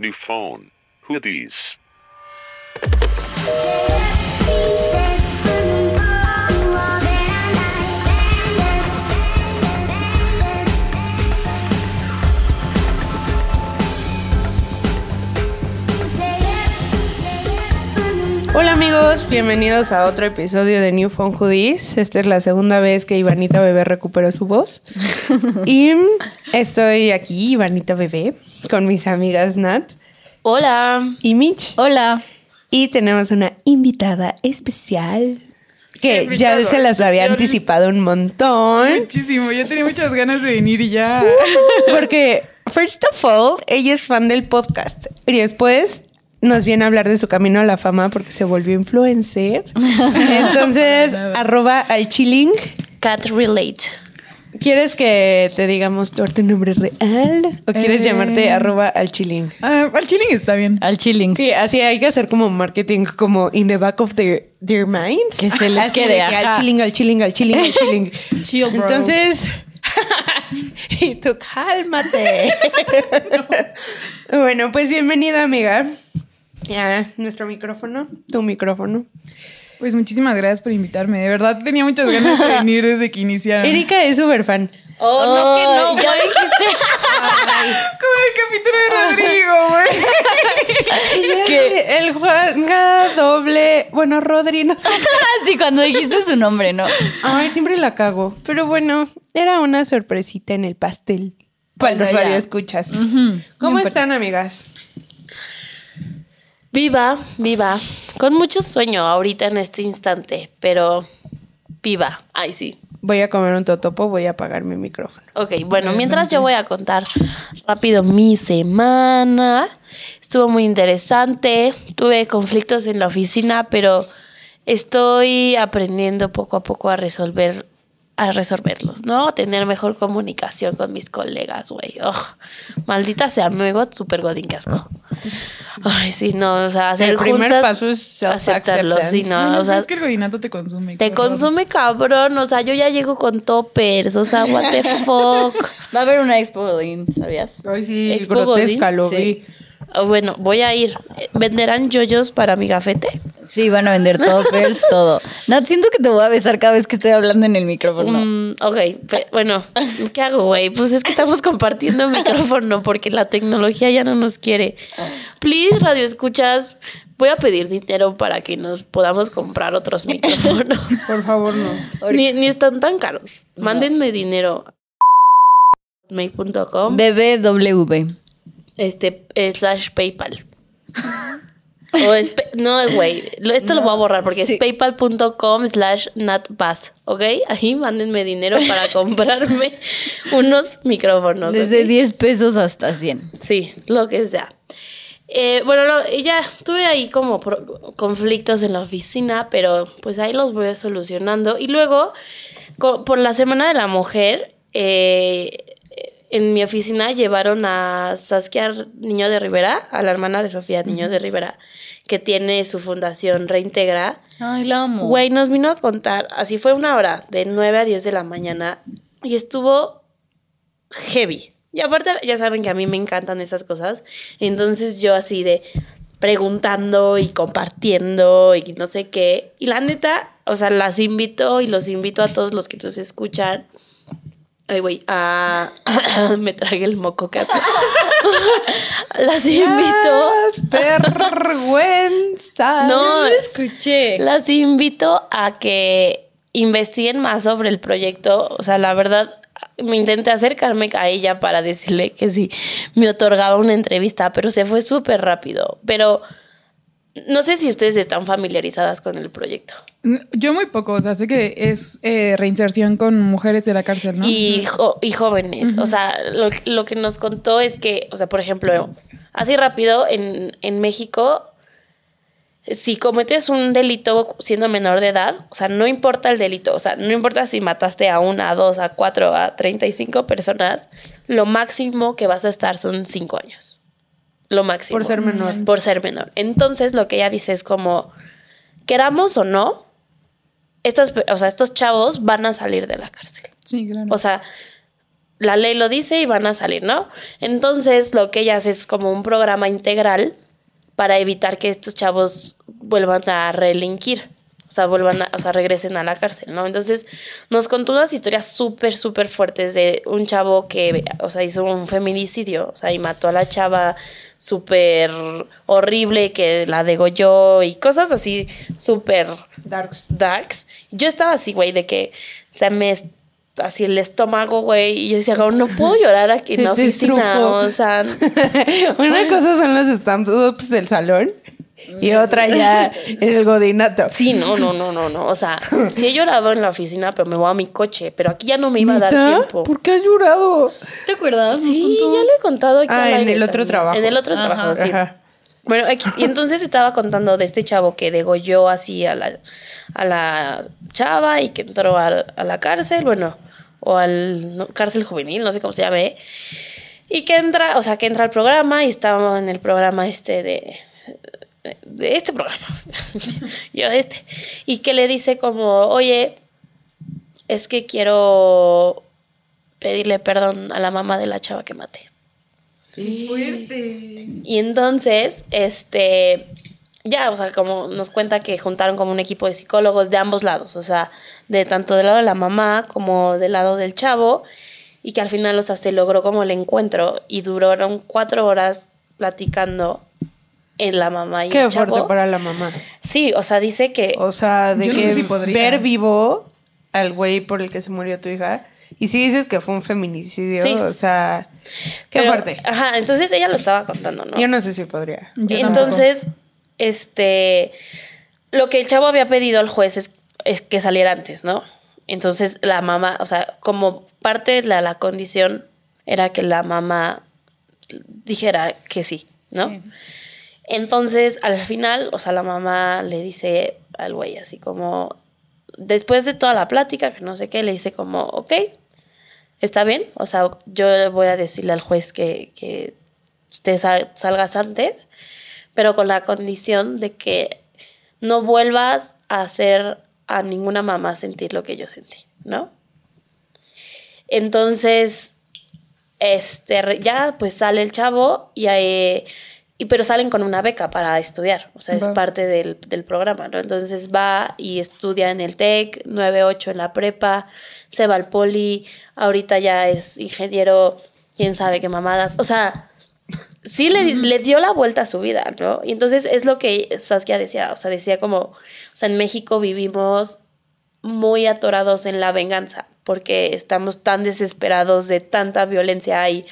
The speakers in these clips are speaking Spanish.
New phone. Who these? Hola amigos, bienvenidos a otro episodio de New Phone Hoodies. Esta es la segunda vez que Ivanita Bebé recuperó su voz. y estoy aquí, Ivanita Bebé, con mis amigas Nat Hola. y Mitch. Hola. Y tenemos una invitada especial que ya se las había especial. anticipado un montón. Muchísimo, ya tenía muchas ganas de venir y ya. Porque, first of all, ella es fan del podcast. Y después nos viene a hablar de su camino a la fama porque se volvió influencer. Entonces, arroba al chilling. Cat Relate. ¿Quieres que te digamos tu nombre real? ¿O quieres Eh. llamarte arroba al chilling? Ah, al chilling está bien. Al chilling. Sí, así hay que hacer como marketing como in the back of their, their minds. Que se les Así quede, de que al chilling, al chilling, al chilling, al chilling. Chill, bro. Entonces, y tú cálmate. Bueno, pues bienvenida, amiga. Ya, nuestro micrófono, tu micrófono. Pues muchísimas gracias por invitarme. De verdad tenía muchas ganas de venir desde que iniciaron. Erika es súper fan. Oh, no, que no, ya dijiste. Como el capítulo de Rodrigo, güey. Que el Juanga doble, bueno, Rodri, no sé. sí, cuando dijiste su nombre, ¿no? Ay, siempre la cago. Pero bueno, era una sorpresita en el pastel. Para los Bueno, ya. radioescuchas. ¿Cómo están, amigas? Viva, viva. Con mucho sueño ahorita en este instante, pero viva. Ay, sí. Voy a comer un totopo, voy a apagar mi micrófono. Ok, bueno, mientras yo voy a contar rápido mi semana. Estuvo muy interesante. Tuve conflictos en la oficina, pero estoy aprendiendo poco a poco a resolver a resolverlos, ¿no? Tener mejor comunicación con mis colegas, güey. Ugh, maldita sea, me veo súper godín que asco. Ay, sí, no, o sea, hacer El primer juntas, paso es aceptarlo, sí, no, o sea, es que el godinato te consume. te cabrón. consume cabrón, o sea, yo ya llego con toppers, o sea, what the fuck. Va a haber una expo Godín, ¿sabías? Ay, sí, Expo grotesca, Godín, lo sí. vi. Bueno, voy a ir. ¿Venderán yoyos para mi gafete? Sí, van a vender toppers, todo. Nat, siento que te voy a besar cada vez que estoy hablando en el micrófono. Mm, ok, bueno, ¿qué hago, güey? Pues es que estamos compartiendo el micrófono porque la tecnología ya no nos quiere. Please, radio escuchas, voy a pedir dinero para que nos podamos comprar otros micrófonos. Por favor, no. ni, ni están tan caros. Mándenme dinero. mail.com BBW. Este eh, slash PayPal. O es no, güey, esto lo voy a borrar porque sí. es paypal.com slash natbass, ¿ok? Ahí mándenme dinero para comprarme unos micrófonos. Desde ¿ok? 10 pesos hasta 100. Sí, lo que sea. Eh, bueno, no, ya tuve ahí como conflictos en la oficina, pero pues ahí los voy solucionando. Y luego, por la Semana de la Mujer, eh, en mi oficina llevaron a Saskia Niño de Rivera, a la hermana de Sofía Niño de Rivera, que tiene su fundación Reintegra. Ay, la amo. Güey, nos vino a contar, así fue una hora, de 9 a 10 de la mañana, y estuvo heavy. Y aparte, ya saben que a mí me encantan esas cosas. Entonces yo así de preguntando y compartiendo y no sé qué. Y la neta, o sea, las invito y los invito a todos los que nos escuchan. Ay, güey, a... me tragué el moco casi. las invito. vergüenza. No, escuché. Las invito a que investiguen más sobre el proyecto. O sea, la verdad, me intenté acercarme a ella para decirle que sí, me otorgaba una entrevista, pero se fue súper rápido. Pero no sé si ustedes están familiarizadas con el proyecto. Yo muy poco, o sea, sé que es eh, reinserción con mujeres de la cárcel, ¿no? y, jo- y jóvenes. O sea, lo, lo que nos contó es que, o sea, por ejemplo, así rápido, en, en México, si cometes un delito siendo menor de edad, o sea, no importa el delito, o sea, no importa si mataste a una, a dos, a cuatro, a 35 personas, lo máximo que vas a estar son cinco años. Lo máximo. Por ser menor. Por ser menor. Entonces, lo que ella dice es como, queramos o no, estas, o sea, estos chavos van a salir de la cárcel. Sí, claro. O sea, la ley lo dice y van a salir, ¿no? Entonces lo que ella hace es como un programa integral para evitar que estos chavos vuelvan a relinquir. O sea, vuelvan a, o sea, regresen a la cárcel, ¿no? Entonces, nos contó unas historias súper, súper fuertes de un chavo que, o sea, hizo un feminicidio, o sea, y mató a la chava súper horrible, que la degolló y cosas así súper Darks. darks. Yo estaba así, güey, de que se me así el estómago, güey, y yo decía, no puedo llorar aquí en la oficina, estrujó. o sea, Una cosa son los stamps del salón y otra ya el godinato. sí, no, no, no, no, no, o sea, sí he llorado en la oficina, pero me voy a mi coche, pero aquí ya no me iba a dar tiempo. ¿Por qué has llorado? ¿Te acuerdas? Sí, ya lo he contado aquí Ah, al en el otro también. trabajo. En el otro Ajá. trabajo, sí. Ajá. Bueno, y entonces estaba contando de este chavo que degolló así a la, a la chava y que entró a, a la cárcel, bueno, o al no, cárcel juvenil, no sé cómo se llame. Y que entra, o sea, que entra al programa y estábamos en el programa este de, de este programa. Yo este. Y que le dice como, oye, es que quiero pedirle perdón a la mamá de la chava que maté. Y entonces, este, ya, o sea, como nos cuenta que juntaron como un equipo de psicólogos de ambos lados, o sea, de tanto del lado de la mamá como del lado del chavo, y que al final, o sea, se logró como el encuentro y duraron cuatro horas platicando en la mamá y Qué el chavo. fuerte para la mamá. Sí, o sea, dice que O sea, de Yo no que sé si podría. ver vivo al güey por el que se murió tu hija. Y si dices que fue un feminicidio, Sí. o sea, qué pero- fuerte. Ajá, entonces ella lo estaba contando, ¿no? Yo no sé si podría. Yo Entonces, este, lo que el chavo había pedido al juez es, es que saliera antes, ¿no? Entonces la mamá, o sea, como parte de la, la condición era que la mamá dijera que sí, ¿no? Sí. Entonces, al final, o sea, la mamá le dice al güey así como, después de toda la plática, que no sé qué, le dice como, ok, está bien, o sea, yo voy a decirle al juez que, que te sal- salgas antes, pero con la condición de que no vuelvas a hacer a ninguna mamá sentir lo que yo sentí, ¿no? Entonces, este, ya pues sale el chavo y, ahí- y pero salen con una beca para estudiar, o sea, es Va. parte del, del programa, ¿no? Entonces va y estudia en el TEC, 9-8 en la prepa, se va al poli, ahorita ya es ingeniero, quién sabe qué mamadas, o sea, sí le, le dio la vuelta a su vida, ¿no? Y entonces es lo que Saskia decía, o sea, decía como, o sea, en México vivimos muy atorados en la venganza, porque estamos tan desesperados de tanta violencia y,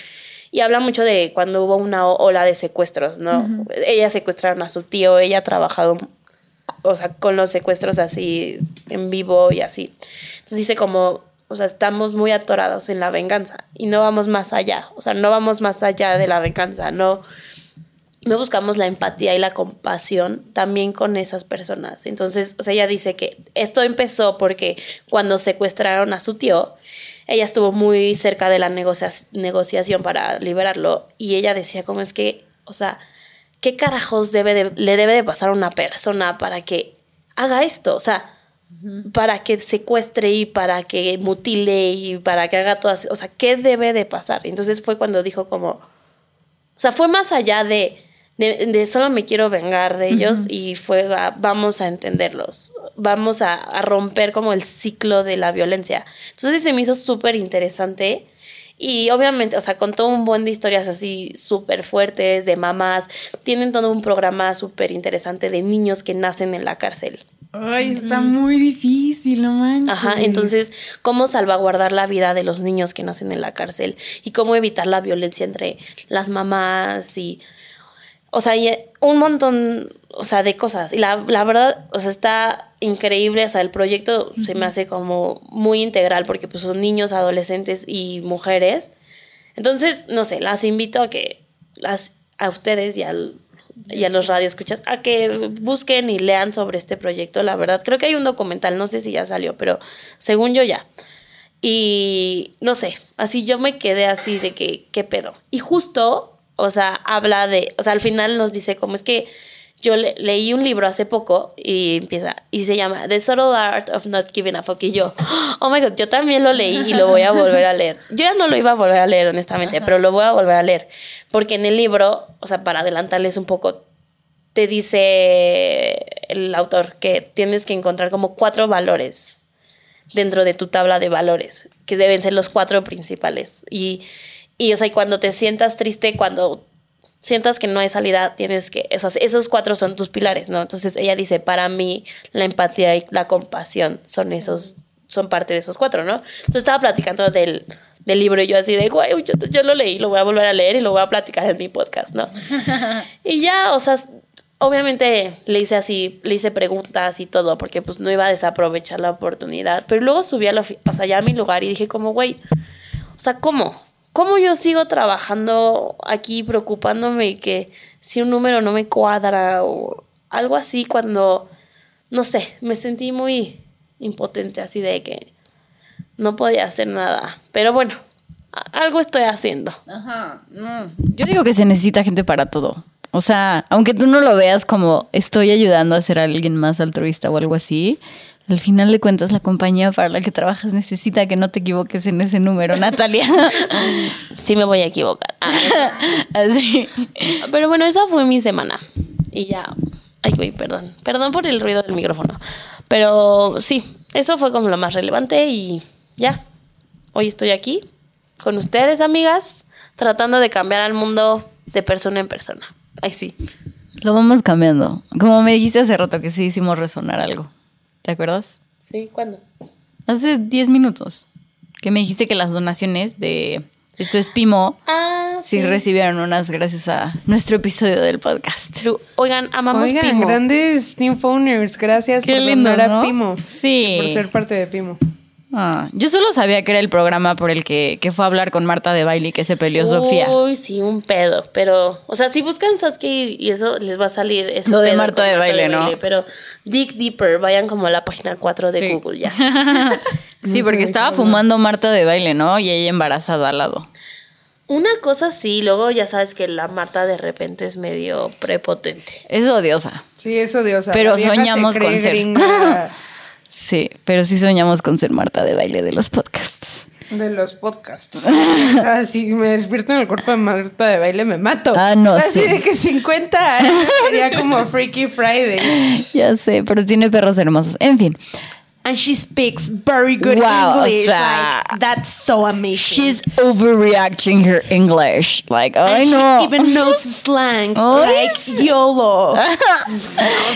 y habla mucho de cuando hubo una ola de secuestros, ¿no? Ella secuestraron a su tío, ella ha trabajado, o sea, con los secuestros así en vivo y así. Entonces dice como, o sea, estamos muy atorados en la venganza y no vamos más allá, o sea, no vamos más allá de la venganza, no, no buscamos la empatía y la compasión también con esas personas. Entonces, o sea, ella dice que esto empezó porque cuando secuestraron a su tío, ella estuvo muy cerca de la negocia- negociación para liberarlo y ella decía como es que, o sea, ¿qué carajos debe de- le debe de pasar a una persona para que haga esto? O sea, para que secuestre y para que mutile y para que haga todas, o sea, ¿qué debe de pasar? Entonces fue cuando dijo como, o sea, fue más allá de, de, de solo me quiero vengar de ellos y fue a, vamos a entenderlos, vamos a, a romper como el ciclo de la violencia. Entonces se me hizo súper interesante y obviamente, o sea, contó un buen de historias así súper fuertes de mamás, tienen todo un programa súper interesante de niños que nacen en la cárcel. Ay, está muy difícil, no manches. Ajá, entonces, cómo salvaguardar la vida de los niños que nacen en la cárcel y cómo evitar la violencia entre las mamás y, o sea, y un montón, o sea, de cosas. Y la, la verdad, o sea, está increíble, o sea, el proyecto se me hace como muy integral porque pues son niños, adolescentes y mujeres. Entonces, no sé, las invito a que, las, a ustedes y al y a los radioescuchas a que busquen y lean sobre este proyecto. La verdad, creo que hay un documental, no sé si ya salió, pero según yo ya. Y no sé, así yo me quedé así de que, ¿qué pedo? Y justo, o sea, habla de, o sea, al final nos dice como es que yo le- leí un libro hace poco y empieza, y se llama The Subtle Art of Not Giving a Fuck. Y yo, oh my god, yo también lo leí y lo voy a volver a leer. Yo ya no lo iba a volver a leer, honestamente, pero lo voy a volver a leer. Porque en el libro, o sea, para adelantarles un poco, te dice el autor que tienes que encontrar como cuatro valores dentro de tu tabla de valores, que deben ser los cuatro principales. Y, y o sea, y cuando te sientas triste, cuando sientas que no hay salida, tienes que, esos, esos cuatro son tus pilares, ¿no? Entonces ella dice, para mí la empatía y la compasión son esos, son parte de esos cuatro, ¿no? Entonces estaba platicando del, del libro y yo así de, guay, yo, yo lo leí, lo voy a volver a leer y lo voy a platicar en mi podcast, ¿no? y ya, o sea, obviamente le hice así, le hice preguntas y todo, porque pues no iba a desaprovechar la oportunidad, pero luego subí a, la, o sea, ya a mi lugar y dije como, güey, o sea, ¿cómo? ¿Cómo yo sigo trabajando aquí preocupándome que si un número no me cuadra o algo así cuando, no sé, me sentí muy impotente así de que no podía hacer nada. Pero bueno, algo estoy haciendo. Ajá, no. Yo digo que se necesita gente para todo. O sea, aunque tú no lo veas como estoy ayudando a ser alguien más altruista o algo así, al final de cuentas la compañía para la que trabajas necesita que no te equivoques en ese número, Natalia. Sí me voy a equivocar. Ah, así. Pero bueno, esa fue mi semana. Y ya. Ay, güey, perdón. Perdón por el ruido del micrófono. Pero sí, eso fue como lo más relevante y ya. Hoy estoy aquí con ustedes, amigas, tratando de cambiar al mundo de persona en persona. Ay, sí. Lo vamos cambiando. Como me dijiste hace rato que sí hicimos resonar algo. ¿Te acuerdas? Sí, ¿cuándo? Hace 10 minutos. Que me dijiste que las donaciones de Esto es Pimo Ah, sí recibieron unas gracias a nuestro episodio del podcast. Oigan, amamos Oigan, Pimo. grandes Newfoners, gracias Qué por lindo, donar ¿no? a Pimo. Sí. Por ser parte de Pimo. Ah, yo solo sabía que era el programa por el que, que fue a hablar con Marta de baile y que se peleó Sofía. Uy, sí, un pedo. Pero, o sea, si buscan Sasuke y y eso les va a salir. ese Lo de pedo Marta de baile, ¿no? Pero dig deeper, vayan como a la página 4 de Sí. Google ya. Sí, porque estaba fumando Marta de baile, ¿no? Y ella embarazada al lado. Una cosa sí, luego ya sabes que la Marta de repente es medio prepotente. Es odiosa. Sí, es odiosa. Pero se soñamos cree con ser. Sí, pero sí soñamos con ser Marta de baile de los podcasts. de los podcasts. o sea, si me despierto en el cuerpo de Marta de baile, me mato. Ah, no, Así sí. de que 50 años sería como Freaky Friday. Ya sé, pero tiene perros hermosos. En fin, And she speaks very good Wow, English. like, that's so amazing. she's overreacting her English. Like, ay she no. even knows slang. Ay, like YOLO.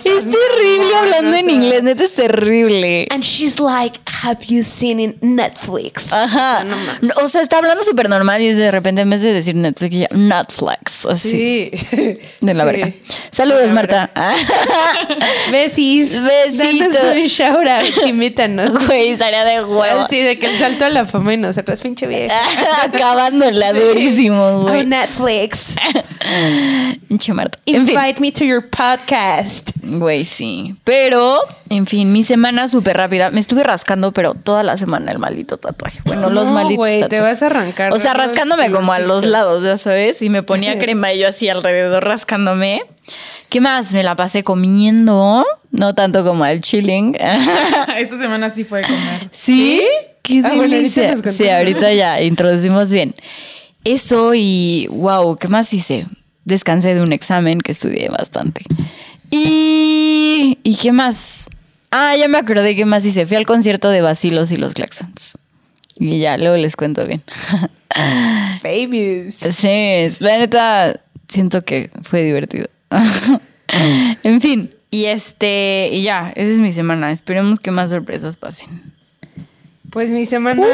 Es terrible hablando en inglés, neta es terrible. And she's like, have you seen in Netflix? Ajá. No O sea, está hablando súper normal y es de repente en vez de decir Netflix, ya Netflix. Así. Sí. De la Sí. verga. Saludos, la Marta. Besis. Besitos. Danos un shout out. Imítanos. Güey, estaría de huevo. Sí, de que el salto a la fama y nosotros, pinche vieja. Acabándola durísimo, Oh, güey. Netflix. Pinche Marta. En fin. Invite me to your podcast. Güey, sí. Pero, en fin, mi semana súper rápida. Me estuve rascando, pero toda la semana el maldito tatuaje. Bueno, los No, malditos güey, te vas a arrancar O sea, los rascándome como a los lados, ya sabes. Y me ponía crema y yo así alrededor rascándome. ¿Qué más? Me la pasé comiendo. No tanto como al chilling. Esta semana sí fue comer. ¿Sí? Qué Ah, bueno, ahorita sí, ahorita ya introducimos bien. Eso y wow, ¿qué más hice? Descansé de un examen que estudié bastante. Y ¿y qué más? Ah, ya me acordé qué más hice. Fui al concierto de Basilos y los Claxons. Y ya, luego les cuento bien. Famous. Sí, la neta siento que fue divertido. en fin, y este, y ya, esa es mi semana. Esperemos que más sorpresas pasen. Pues mi semana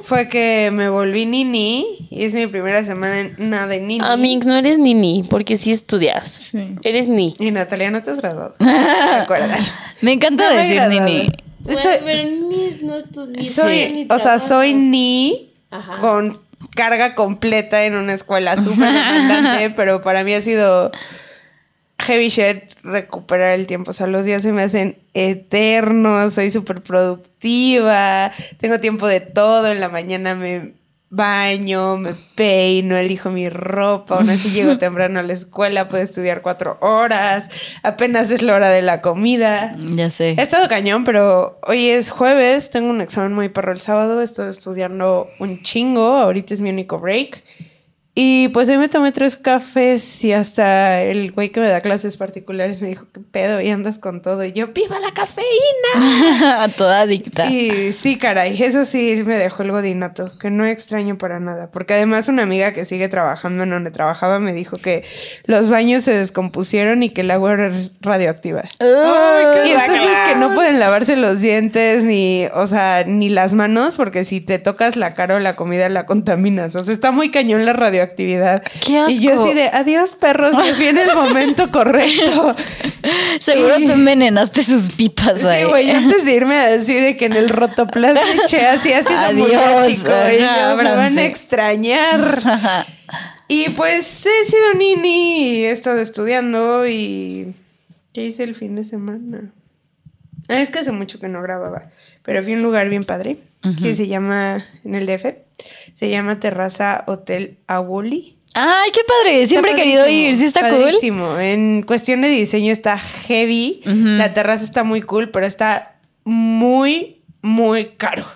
fue que me volví nini y es mi primera semana de nini. Amix, no eres ni ni, porque sí estudias. Sí. Eres ni. Y Natalia, no te has graduado. Me encanta No decir. Nini. Bueno, Soy- pero ni no estudias. soy, o sea, soy ni Ajá. con carga completa en una escuela súper demandante, pero para mí ha sido heavy shit recuperar el tiempo. O sea, los días se me hacen eternos, soy súper productiva, tengo tiempo de todo, en la mañana me baño, me peino, elijo mi ropa, aún así llego temprano a la escuela, puedo estudiar cuatro horas, apenas es la hora de la comida. Ya sé. He estado cañón, pero hoy es jueves, tengo un examen muy perro el sábado, estoy estudiando un chingo, ahorita es mi único break. Y pues hoy me tomé tres cafés y hasta el güey que me da clases particulares me dijo, ¿qué pedo? Y andas con todo. Y yo, ¡viva la cafeína! Toda adicta. Y sí, caray, eso sí me dejó el godinato, que no extraño para nada. Porque además una amiga que sigue trabajando en donde trabajaba me dijo que los baños se descompusieron y que el agua era radioactiva. y entonces que no pueden lavarse los dientes ni, o sea, ni las manos porque si te tocas la cara o la comida la contaminas. O sea, está muy cañón la radioactividad. ¡Qué asco! Y yo así de, adiós perros, que en el momento correcto. Seguro Y- tú envenenaste sus pipas Sí, ahí. güey, antes de irme a decir de que en el rotoplas eché así así Adiós, y yo, me van a extrañar. y pues he sido nini y he estado estudiando y ¿qué hice el fin de semana? Ah, es que hace mucho que no grababa, pero fui a un lugar bien padre que se llama en el DF, se llama Terraza Hotel Awoli. Ay, qué padre. Siempre he querido ir. Sí está cool. padrísimo. En cuestión de diseño está heavy. La terraza está muy cool, pero está muy, muy caro.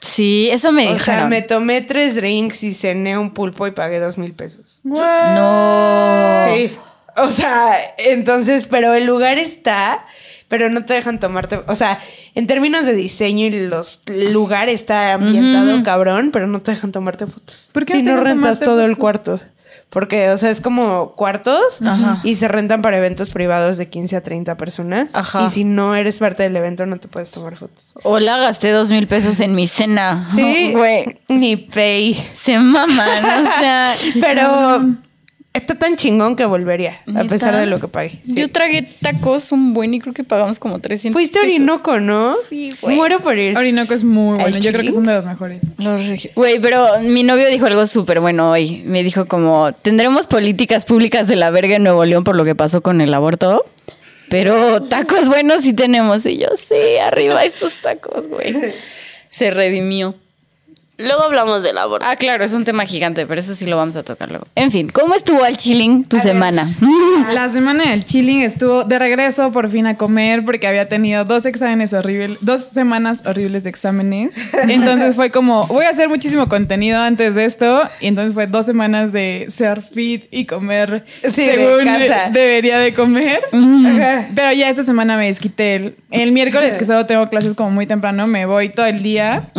Sí, eso me o sea, me tomé tres drinks y cené un pulpo y pagué dos mil pesos. No. Sí. O sea, entonces, pero el lugar está, pero no te dejan tomarte. O sea, en términos de diseño y los lugar está ambientado cabrón, pero no te dejan tomarte fotos. ¿Por qué si no rentas todo el cuarto? Porque, o sea, es como cuartos y se rentan para eventos privados de 15 a 30 personas. Ajá. Y si no eres parte del evento, no te puedes tomar fotos. Hola, gasté dos mil pesos en mi cena. Sí, Güey. Ni pay. Se maman, o sea. Pero está tan chingón que volvería, a pesar de lo que pagué. Sí. Yo tragué tacos un buen y creo que pagamos como 300 Fuiste a pesos. Orinoco, ¿no? Sí, güey. Muero por ir. Orinoco es muy bueno. ¿El Yo creo que son de los mejores. Güey, pero mi novio dijo algo súper bueno hoy. Me dijo como, tendremos políticas públicas de la verga en Nuevo León por lo que pasó con el aborto, pero tacos buenos sí tenemos. Y yo, sí, arriba estos tacos, güey. Se redimió. Luego hablamos del aborto. Ah, claro, es un tema gigante, pero eso sí lo vamos a tocar luego. En fin, ¿cómo estuvo al chilling tu semana? La semana del chilling estuvo de regreso por fin a comer porque había tenido dos exámenes horribles, dos semanas horribles de exámenes. Entonces fue como, voy a hacer muchísimo contenido antes de esto. Y entonces fue dos semanas de ser fit y comer Sí, de según casa. debería de comer. Pero ya esta semana me desquité el, el miércoles, que solo tengo clases como muy temprano, me voy todo el día.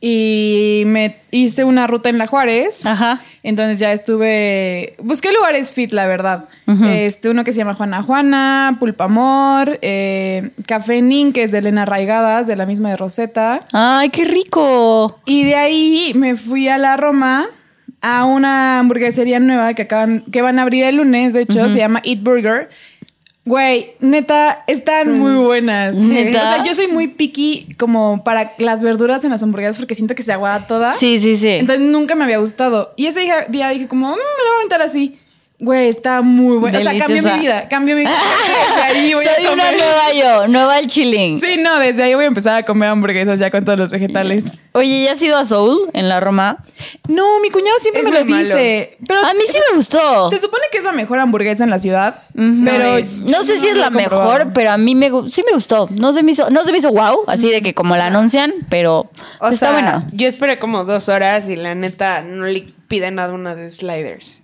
Y me hice una ruta en La Juárez. Ajá. Entonces ya estuve. Busqué lugares fit, la verdad. Este, uno que se llama Juana Juana, Pulpamor, eh, Café Nin, que es de Elena Raigadas, de la misma de Rosetta. Ay, qué rico. Y de ahí me fui a la Roma a una hamburguesería nueva que acaban, que van a abrir el lunes, de hecho, se llama Eat Burger. Güey, neta, están muy buenas. ¿Neta? O sea, yo soy muy picky como para las verduras en las hamburguesas porque siento que se aguada toda. Sí, sí, sí. Entonces nunca me había gustado. Y ese día, dije como, "Mm, me lo voy a aventar así. Güey, está muy bueno. O sea, cambió mi vida. Cambió mi vida. Desde ahí voy a Soy una nueva yo, nueva al chilling. Sí, no, desde ahí voy a empezar a comer hamburguesas ya con todos los vegetales. Oye, ¿ya has ido a Soul en la Roma? No, mi cuñado siempre Es me lo malo. dice. Pero A mí sí me gustó. se supone que es la mejor hamburguesa en la ciudad. Ujú. Pero No sé si es la comprobado. mejor, pero a mí me, sí me gustó. No se me hizo, no se me hizo wow, así de que como la anuncian, pero O está sea, buena. yo esperé como dos horas y la neta no le pide nada una de sliders.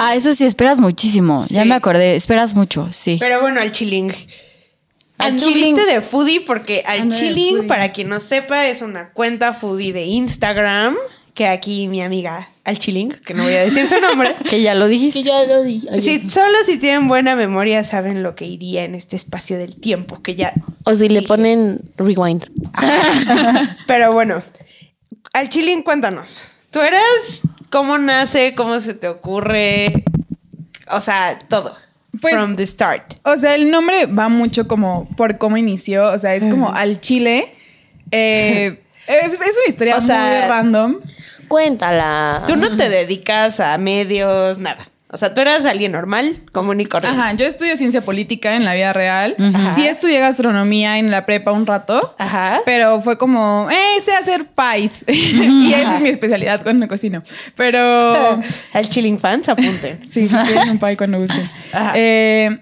Ah, eso sí, esperas muchísimo. Ya me acordé, esperas mucho, sí. Pero bueno, al chilling. Al chilling. de foodie porque al Ando chilling, para quien no sepa, es una cuenta foodie de Instagram que aquí mi amiga al chilling, que no voy a decir su nombre. que ya lo dijiste. Que ya lo di. ayer. Si, solo si tienen buena memoria saben lo que iría en este espacio del tiempo que ya O si le dije. ponen rewind. Pero bueno, al chilling, cuéntanos. ¿Tú eres cómo nace, cómo se te ocurre? O sea, todo. Pues- From the start. O sea, el nombre va mucho como por cómo inició. O sea, es como al chile. Eh, es, es una historia O sea, muy random. Cuéntala. Tú no te dedicas a medios, nada. O sea, tú eras alguien normal, común y corriente. Ajá, yo estudio ciencia política en la vida real. Ajá. Sí estudié gastronomía en la prepa un rato. Ajá. Pero fue como, eh, sé hacer pies. y esa es mi especialidad cuando cocino. Pero Al Chilling Fans, apunten. sí, sí, un pie cuando gusten. Ajá. Eh,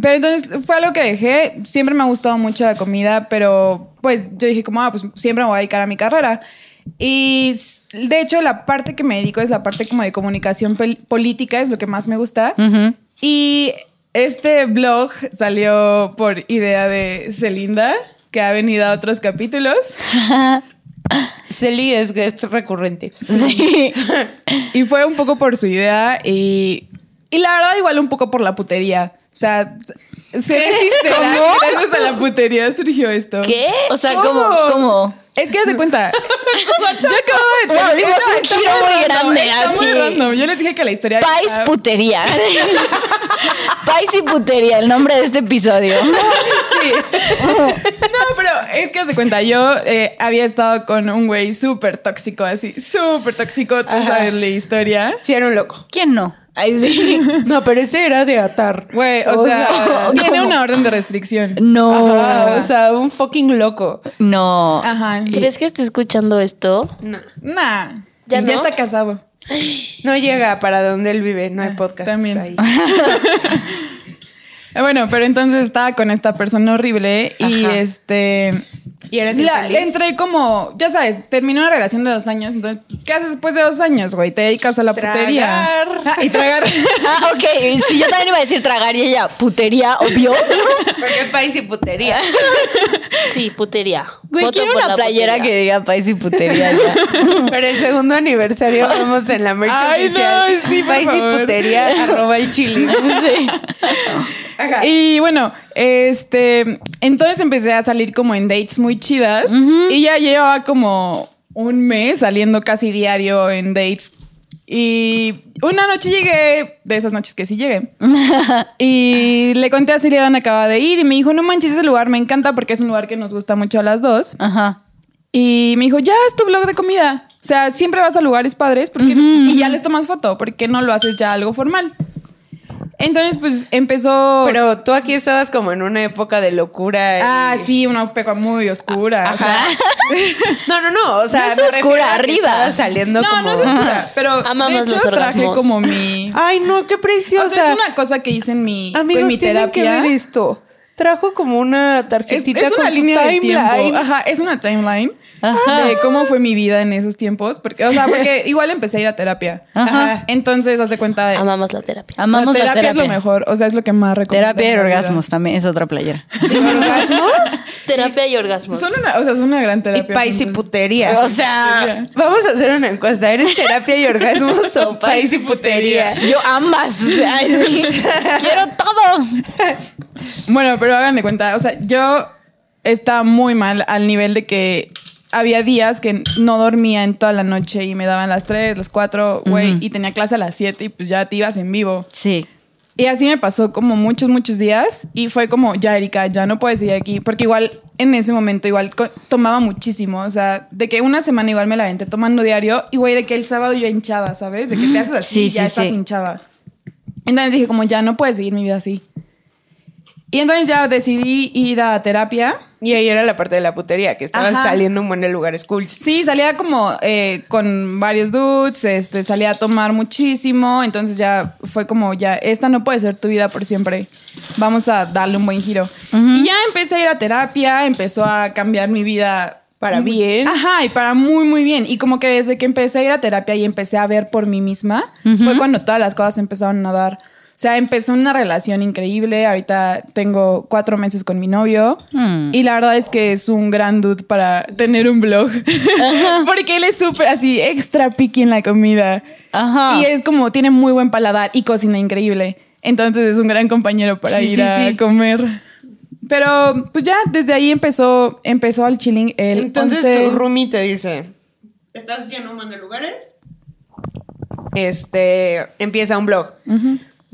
pero entonces fue algo que dejé. Siempre me ha gustado mucho la comida, pero pues yo dije como, ah, pues siempre me voy a dedicar a mi carrera. Y de hecho la parte que me dedico es la parte como de comunicación política, es lo que más me gusta. Ujú. Y este blog salió por idea de Celinda, que ha venido a otros capítulos. Celi es guest recurrente. Sí. Y fue un poco por su idea y, y la verdad igual un poco por la putería. O sea, ¿Cómo? gracias a la putería surgió esto. ¿Qué? O sea, ¿Cómo? ¿cómo? Es que haz de cuenta. yo acabo de dimos un giro muy random, grande, así. random. Yo les dije que la historia. Pais está- putería. Pais y putería, el nombre de este episodio. Sí. no, pero es que haz de cuenta, yo eh, había estado con un güey súper tóxico, así, súper tóxico, tú Ajá. sabes la historia. Sí, era un loco. ¿Quién no? Ay, sí. No, pero ese era de atar. Güey, o, sea, tiene ¿cómo? una orden de restricción. No. Ajá, o sea, un fucking loco. No. Ajá. ¿Crees que esté escuchando esto? No. Nah. ¿Ya Ya, no? está casado. No llega para donde él vive, no hay podcast también. ahí. Eh, Bueno, pero entonces estaba con esta persona horrible y Ajá. este. ¿Y eres la- entré como, ya sabes, terminó una relación de dos años. Entonces, ¿qué haces después de dos años, güey? Te dedicas a la putería. Tragar. Ah, y tragar. Ah, ok. Si yo también iba a decir tragar y ella, putería, obvio. Porque país y putería. Sí, putería. Güey, Voto quiero por una la playera putería. que diga país y putería ya. Pero el segundo aniversario vamos en la merch Ay, oficial. no, sí, país y putería, arroba el chile. Sí. Ajá. Y bueno, este, entonces empecé a salir como en dates muy chidas y ya llevaba como un mes saliendo casi diario en dates. Y una noche llegué, de esas noches que sí llegué, y le conté a Celia dónde acaba de ir y me dijo, no manches, ese lugar me encanta porque es un lugar que nos gusta mucho a las dos. Ajá. Y me dijo, ya es tu blog de comida. O sea, siempre vas a lugares padres porque, y ya les tomas foto. ¿Por qué no lo haces ya algo formal? Entonces, pues empezó... Pero tú aquí estabas como en una época de locura. y- Ah, sí, una época muy oscura. o sea, Ajá. No, no, no. O sea, No es me oscura, arriba. saliendo no, como. no es oscura, pero Amamos de hecho los traje como mi... Ay, no, qué o preciosa. sea, es una cosa que hice en mi, Amigos, en mi tienen que terapia. ver esto. Trajo como una tarjetita es con una su línea de timeline. tiempo. Ajá, es una timeline Ajá. de cómo fue mi vida en esos tiempos. Porque, o sea, porque igual empecé a ir a terapia. Ajá. Entonces, haz de cuenta de... Amamos la terapia. Amamos la la terapia, terapia. es lo mejor. O sea, es lo que más recomiendo. Terapia y orgasmos también es otra playera. ¿Sin orgasmos? Terapia y orgasmos. Son una, o sea, son una gran y terapia. país y putería. O sea, Vamos a hacer una encuesta. ¿Eres terapia y orgasmos o país y putería? yo ambas. Ay, sí. Quiero todo. Bueno, pero hagan de cuenta, o sea, yo estaba muy mal al nivel de que había días que no dormía en toda la noche y me daban las 3, las 4, güey, y tenía clase a las 7 y pues ya te ibas en vivo. Sí. Y así me pasó como muchos, muchos días y fue como, ya Erika, ya no puedes ir aquí, porque igual en ese momento igual tomaba muchísimo, o sea, de que una semana igual me la aventé tomando diario y güey, de que el sábado yo hinchada, ¿sabes? De que te haces así Sí, y ya sí, estás sí. hinchada. Entonces dije como, ya no puedes seguir mi vida así. Y entonces ya decidí ir a terapia. Y ahí era la parte de la putería, que estabas Ajá. saliendo un buen de lugares cool. Sí, salía como eh, con varios dudes, este, salía a tomar muchísimo, entonces ya fue como, ya, esta no puede ser tu vida por siempre, vamos a darle un buen giro. Y ya empecé a ir a terapia, empezó a cambiar mi vida. Para bien. Ajá, y para muy, muy bien. Y como que desde que empecé a ir a terapia y empecé a ver por mí misma, fue cuando todas las cosas empezaron a dar. O sea, empecé una relación increíble. Ahorita tengo cuatro meses con mi novio. Hmm. Y la verdad es que es un gran dude para tener un blog. Porque él es súper así, extra picky en la comida. Ajá. Y es como, tiene muy buen paladar y cocina increíble. Entonces es un gran compañero para Sí, ir sí, a sí. comer. Pero pues ya desde ahí empezó, empezó al chilling el Entonces 11 tu roomie te dice, ¿estás montón de lugares? Este, empieza un blog.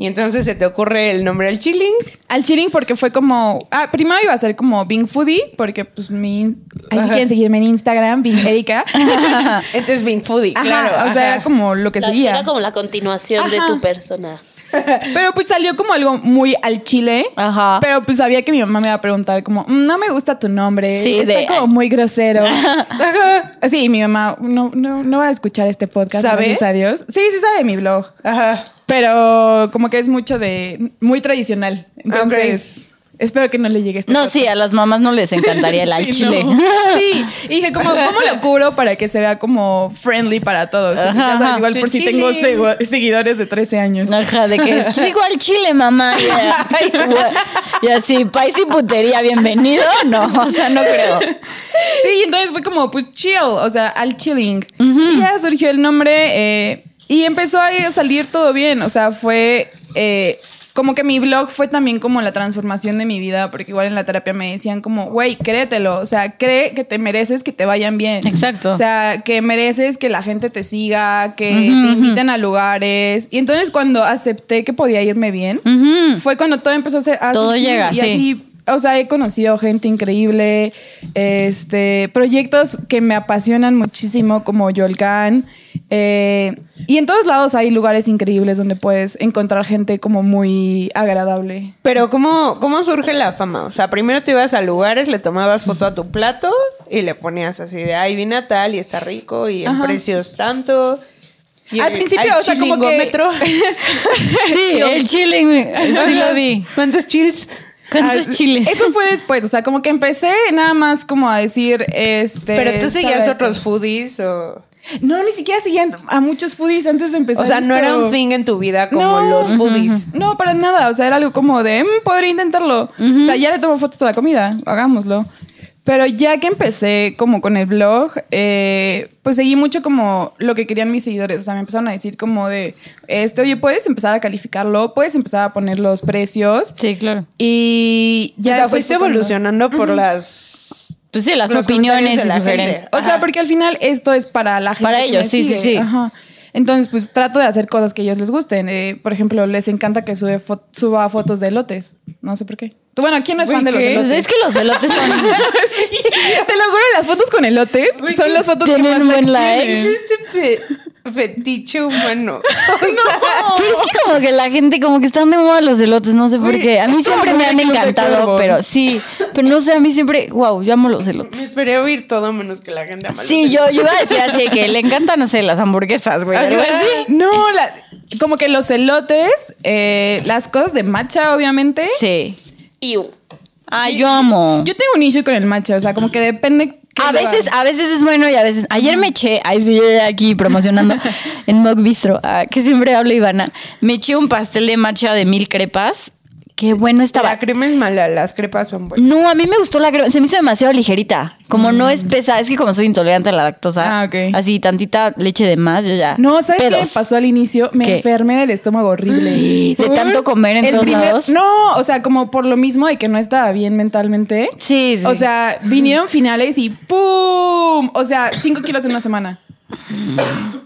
Y entonces se te ocurre el nombre al chilling. Al chilling porque fue como... Ah, primero iba a ser como Bing Foodie, porque pues mi... Ahí si quieren seguirme en Instagram, Bing Erika. Entonces Bing Foodie, Ajá, claro. o sea, era como lo que La- seguía. Era como la continuación de Ajá. tu persona. Pero pues salió como algo muy al chile. Ajá. Pero pues sabía que mi mamá me iba a preguntar como, "Mm, no me gusta tu nombre. Sí, está de- como muy grosero. Ajá. Sí, mi mamá no, no, no va a escuchar este podcast. ¿Sabe? Gracias a Dios. Sí, sí sabe de mi blog. Ajá. Pero como que es mucho de... Muy tradicional. Entonces, espero que no le llegue este No, sí, a las mamás no les encantaría el al Sí, chile. no. Sí, y dije, como, ¿cómo lo cubro para que se vea como friendly para todos? Ajá, Ya sabes, ajá. igual por si tengo seguidores de 13 años. Ajá, de que es sigo al chile, mamá. Y, y así, país y putería, bienvenido. No, o sea, no creo. Sí, y entonces fue como, pues chill, o sea, al chilling. Y ya surgió el nombre eh, y empezó a salir todo bien. O sea, fue eh, como que mi blog fue también como la transformación de mi vida, porque igual en la terapia me decían como, güey, créetelo, o sea, cree que te mereces que te vayan bien. Exacto. O sea, que mereces que la gente te siga, que te inviten a lugares. Y entonces cuando acepté que podía irme bien, fue cuando todo empezó a ser Todo llega, y sí. así o sea he conocido gente increíble este proyectos que me apasionan muchísimo como Yolgan eh, y en todos lados hay lugares increíbles donde puedes encontrar gente como muy agradable Pero ¿cómo, ¿cómo surge la fama? O sea, primero te ibas a lugares, le tomabas foto a tu plato y le ponías así de, ay, vine a tal y está rico y en Ajá. precios tanto. Y Al el- principio, o sea, como que-. Sí, el chile, sí lo vi. ¿Cuántos chills? ¿Cuántos chiles? eso fue después o sea como que empecé nada más como a decir este Pero tú seguías ¿sabes? otros foodies o... no ni siquiera seguían a muchos foodies antes de empezar O sea, no era un thing en tu vida como No. los foodies. No, para nada. O sea, era algo como de, "Mm, podría intentarlo. O sea, ya le tomo fotos a la comida, hagámoslo. Pero ya que empecé como con el blog, eh, pues seguí mucho como lo que querían mis seguidores. O sea, me empezaron a decir como de, este, oye, puedes empezar a calificarlo, puedes empezar a poner los precios. Sí, claro. Y ya o sea, fuiste cuando- evolucionando por las... Pues sí, las Los opiniones y sugerencias. O sea, porque al final esto es para la gente. Para ellos, sí, sí, sigue. sí. Ajá. Entonces, pues trato de hacer cosas que a ellos les gusten. Eh, por ejemplo, les encanta que sube fo- suba fotos de elotes. No sé por qué. Tú, Bueno, ¿quién no es fan de los. Pues elotes? es que los elotes son... Te lo juro, las fotos con elotes son las fotos que tienen más buen likes likes. tienen. Fe- fetiche humano. O sea, Pero es que como que la gente como que están de moda los elotes, no sé por qué. A mí siempre me han encantado, pero sí. Pero no sé, a mí siempre, wow, yo amo los me elotes. esperé oír todo menos que la gente ama los Sí, yo, yo iba a decir así de que le encantan, no sé, las hamburguesas, güey. algo así. No, la- como que los elotes, eh, las cosas de matcha, obviamente. Sí. Y Ay, yo amo. Yo tengo un issue con el matcha, o sea, como que depende. A veces, a veces es bueno y a veces. Ayer me eché, ay sí, aquí promocionando en Mog Bistro, ah, que siempre hablo Ivana. Me eché un pastel de matcha de mil crepas. Qué bueno estaba. La crema es mala, las crepas son buenas. No, a mí me gustó la crema. Se me hizo demasiado ligerita. Como no es pesada, es que como soy intolerante a la lactosa. Mm. Ah, ok. Así, tantita leche de más, yo ya. No, ¿sabes qué me pasó al inicio? Me ¿Qué? enfermé del estómago horrible. ¿De tanto comer en El todos lados? No, o sea, como por lo mismo de que no estaba bien mentalmente. Sí, sí. O sea, vinieron finales y ¡pum! O sea, cinco kilos en una semana.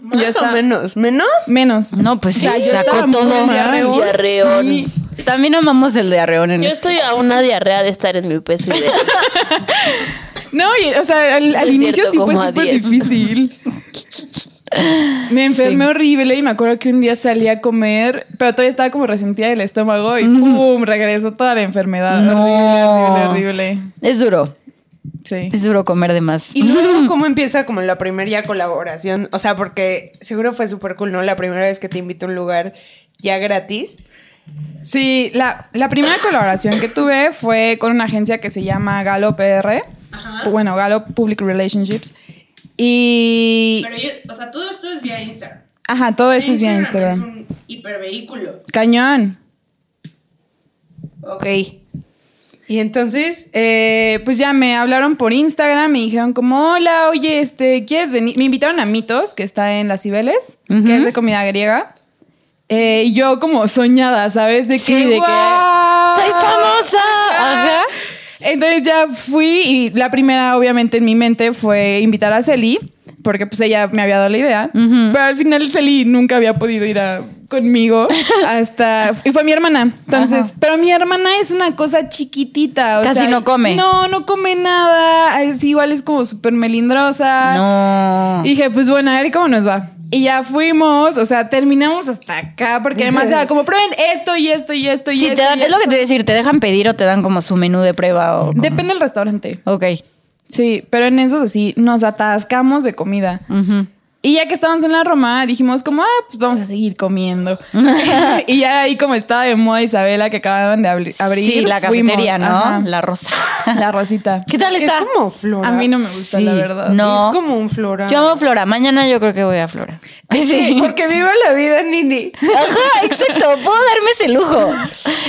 Más Ya o está. menos. ¿Menos? Menos. No, pues sí, O sea, sacó todo. diarreón. Diarreón. Sí. También amamos el diarreón en yo esto. estoy a una diarrea de estar en mi peso ideal. No, y, o sea, al, inicio cierto, sí fue como a súper 10. difícil. Me enfermé horrible y me acuerdo que un día salí a comer, pero todavía estaba como resentida del estómago y ¡pum! Regresó toda la enfermedad. No. Horrible, horrible, horrible. Es duro. Sí. Es duro comer de más. Y luego, ¿cómo empieza como la primera ya colaboración? O sea, porque seguro fue súper cool, ¿no? La primera vez que te invito a un lugar ya gratis. Sí, la, la primera colaboración que tuve fue con una agencia que se llama Galo PR. o Bueno, Galo Public Relationships. Y. yo, o sea, todo esto es vía Instagram. Ajá, todo esto es vía Instagram. un hipervehículo. Cañón. Ok. Y entonces, Eh, pues ya me hablaron por Instagram, me dijeron como, hola, oye, este, ¿quieres venir? Me invitaron a Mitos, que está en Las Cibeles, que es de comida griega. Eh, y yo como soñada, ¿sabes? De que, Sí, de que, "Guau". ¡Soy famosa! Ajá. Entonces ya fui y la primera, obviamente, en mi mente fue invitar a Celi, porque pues ella me había dado la idea. Ujú. Pero al final Celi nunca había podido ir a conmigo hasta y fue mi hermana. Entonces, Ajá. pero mi hermana es una cosa chiquitita, o Casi sea, no come. No, no come nada. Es igual es como súper melindrosa. No. Y dije, pues bueno, a ver cómo nos va. Y ya fuimos, o sea, terminamos hasta acá, porque además era como, prueben esto y esto y esto y Sí, esto. te dan- y es lo que esto". te voy a decir, te dejan pedir o te dan como su menú de prueba o. Depende del restaurante. Ok. Sí, pero en esos así nos atascamos de comida. Ujú. Y ya que estábamos en la Roma, dijimos como, ah, pues vamos a seguir comiendo. y ya ahí como estaba de moda Isabela que acababan de abri- abrir. Sí, la fuimos, cafetería, ¿no? ajá. La rosa. La rosita. ¿Qué tal Es está? como flora. A mí no me gusta, Sí, la verdad. no. Es como un flora. Yo amo Flora. Mañana yo creo que voy a Flora. Sí, porque viva la vida, Nini. Ajá, exacto. Puedo darme ese lujo.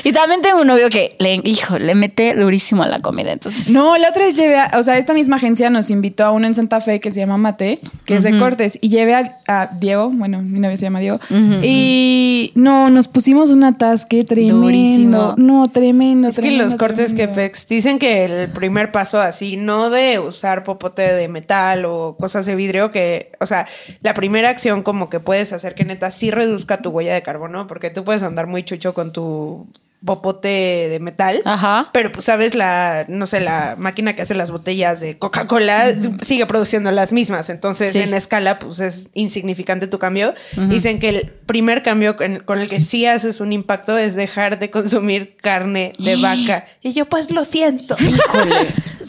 Y también tengo un novio que, le, hijo, le mete durísimo a la comida. Entonces, No, la otra vez llevé, a- o sea, esta misma agencia nos invitó a uno en Santa Fe que se llama Mate, que es de cortes, y llevé a, a Diego, bueno, mi novio se llama Diego, y no, nos pusimos un atasque tremendo. Durísimo. No, tremendo. Es que tremendo, los cortes que tremendo. pex dicen que el primer paso así, no de usar popote de metal o cosas de vidrio, que, o sea, la primera acción como que puedes hacer que neta sí reduzca tu huella de carbono, porque tú puedes andar muy chucho con tu popote de metal, Ajá. pero pues sabes la, no sé, la máquina que hace las botellas de Coca-Cola sigue produciendo las mismas, entonces Sí. en escala pues es insignificante tu cambio. Dicen que el primer cambio con, con el que sí haces un impacto es dejar de consumir carne de vaca. Y yo pues lo siento.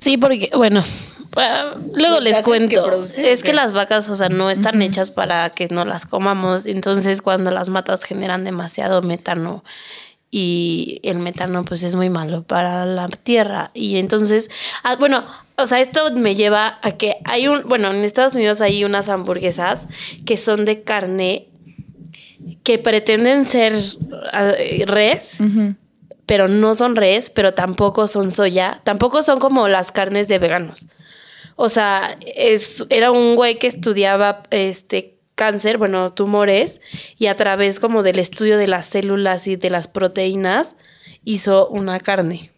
Sí, porque, bueno, ah, luego ¿Los les cuento. que producen, es que las vacas, o sea, no están hechas para que no las comamos. Entonces, cuando las matas generan demasiado metano. Y el metano, pues, es muy malo para la tierra. Y entonces, ah, bueno, o sea, esto me lleva a que hay un, bueno, en Estados Unidos hay unas hamburguesas que son de carne que pretenden ser ah, res, pero no son res, pero tampoco son soya, tampoco son como las carnes de veganos. O sea, es, era un güey que estudiaba este cáncer, bueno, tumores, y a través como del estudio de las células y de las proteínas, hizo una carne.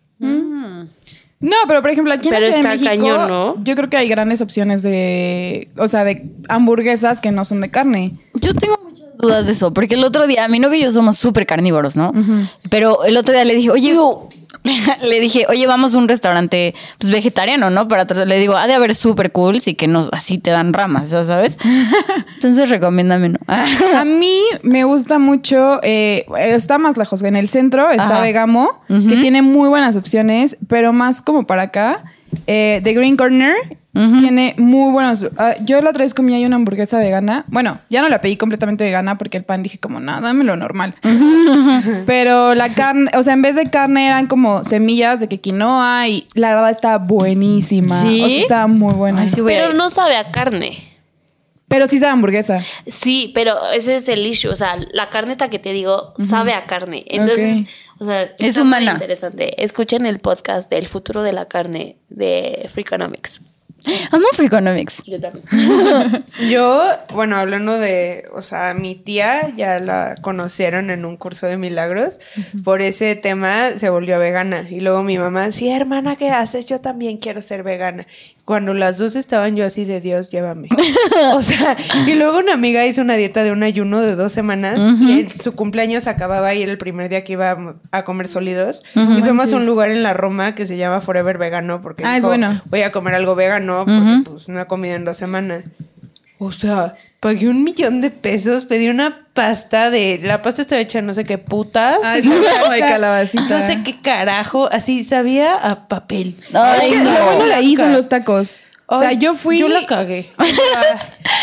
No, pero por ejemplo, aquí en Pero la Ciudad de está México, cañón, ¿no? yo creo que hay grandes opciones de, o sea, de hamburguesas que no son de carne. Yo tengo muchas dudas de eso, porque el otro día, mi novio y yo somos súper carnívoros, ¿no? Pero el otro día le dije, oye, le dije, oye, vamos a un restaurante pues, vegetariano, ¿no? Para tratar- le digo, ha de haber súper cool, sí que no, así te dan ramas, ¿ya ¿sabes? Entonces recomiéndame, ¿no? A mí me gusta mucho, eh, está más lejos, en el centro está Ajá. Vegamo, que tiene muy buenas opciones, pero más como para acá. Eh, The Green Corner tiene muy buenos. ah, yo la otra vez comí ahí una hamburguesa vegana. Bueno, ya no la pedí completamente vegana porque el pan dije como, nada, dame lo normal. pero la carne, o sea, en vez de carne eran como semillas de que quinoa y la verdad está buenísima. ¿Sí? O sea, está muy buena. Ay, sí Pero no sabe a carne. Pero sí sabe hamburguesa. Sí, pero ese es el issue. O sea, la carne esta que te digo sabe a carne. Entonces, o sea, Es está muy interesante. Escuchen el podcast del futuro de la carne de Freakonomics. Amo Freakonomics. Yo también. Yo, bueno, hablando de, o sea, mi tía ya la conocieron en un curso de milagros. Por ese tema se volvió vegana. Y luego mi mamá, sí, hermana, ¿qué haces? Yo también quiero ser vegana. Cuando las dos estaban yo así de Dios, llévame. o sea, y luego una amiga hizo una dieta de un ayuno de dos semanas y el- su cumpleaños acababa y era el primer día que iba a, a comer sólidos. Y fuimos a un lugar en la Roma que se llama Forever Vegano porque Ah, es dijo, bueno. voy a comer algo vegano porque pues no he comido en dos semanas. O sea, pagué un millón de pesos, pedí una pasta de... La pasta estaba hecha no sé qué putas. Ay, de calabacita. No sé qué carajo, así sabía a papel. Ay, no. Lo bueno de ahí son los tacos. O sea, yo fui. Yo la cagué.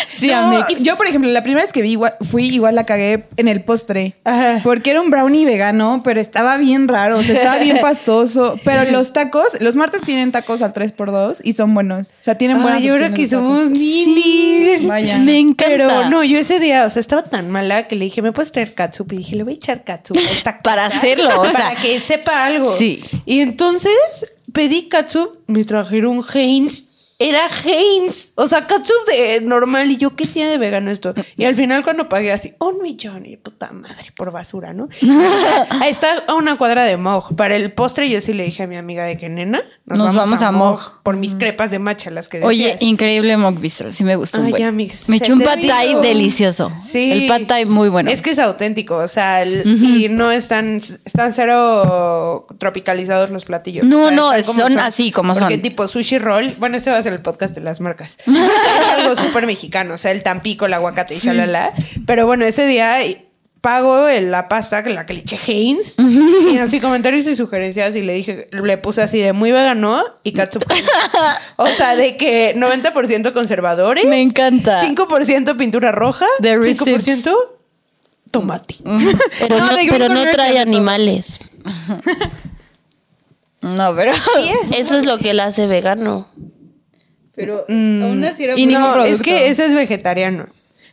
Sí, no, amiga. Yo, por ejemplo, la primera vez que vi igual- fui, igual la cagué en el postre. Ajá. Porque era un brownie vegano, pero estaba bien raro, o sea, estaba bien pastoso. Pero los tacos, los martes tienen tacos al 3x2 y son buenos. O sea, tienen buenas Ay, ahora opciones que somos ninis. Vaya. Me encanta. Pero no, yo ese día, o sea, estaba tan mala que le dije, ¿me puedes traer catsup? Y dije, le voy a echar esta Para hacerlo, o sea, Para que sepa algo. sí. Y entonces pedí catsup, me trajeron Heinz era Heinz. O sea, catsup de normal. Y yo, ¿qué tiene de vegano esto? Y al final, cuando pagué así, un millón y puta madre por basura, ¿no? Ahí está a una cuadra de Moj. Para el postre, yo sí le dije a mi amiga de que nena, Nos vamos a Moj. por mis crepas de matcha, las que Oye, decías. increíble Mock Bistro. Sí me gustó un buen. ya. Me eché un pad thai delicioso. Sí. El pad thai muy bueno. Es que es auténtico, o sea, el- y no están, están cero tropicalizados los platillos. No, O sea, no, son así como Porque son. tipo sushi roll, bueno, este va a ser el podcast de las marcas. es algo súper mexicano, o sea, el tampico, el aguacate y shalala. Pero bueno, ese día pago el- la pasta, la que le eché Heinz, y así comentarios y sugerencias, y le dije, le puse así de muy vegano y catsup. O sea, de que 90% conservadores. Me encanta. 5% pintura roja. The 5% tomate. Pero No, no, de pero Grupo no Nerd trae animales. No, pero. Eso es lo que la hace vegano. Pero Mm, aún así era y no, es que eso es vegetariano.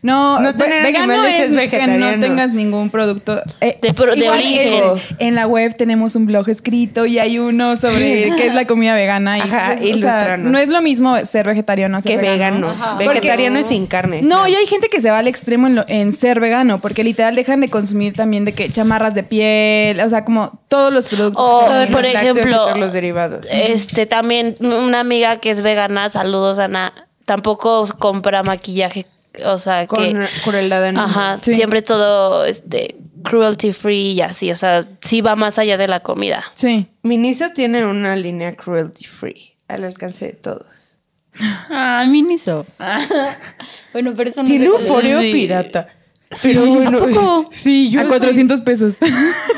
No, No tener vegano animales es, es que vegetariano. no tengas ningún producto. Eh, De pro- de igual origen. En, en la web tenemos un blog escrito y hay uno sobre qué es la comida vegana. Y Ajá, pues, o sea, ilústranos. no es lo mismo ser vegetariano ser Que vegano. Ajá. Vegetariano es sin carne. No, y hay gente que se va al extremo en, lo- en ser vegano, porque literal dejan de consumir también de que chamarras de piel, o sea, como todos los productos. O, Todos por ejemplo, todos los derivados. Este, también una amiga que es vegana, saludos Ana, tampoco compra maquillaje, o sea, Con que crueldad animal. ajá, Sí. siempre todo este cruelty free y así, o sea, sí va más allá de la comida. Sí. Miniso tiene una línea cruelty free al alcance de todos. Ah, Miniso. bueno, pero eso no Tiene un foreo Sí. pirata. Pero bueno, poco? sí, yo a 400 pesos.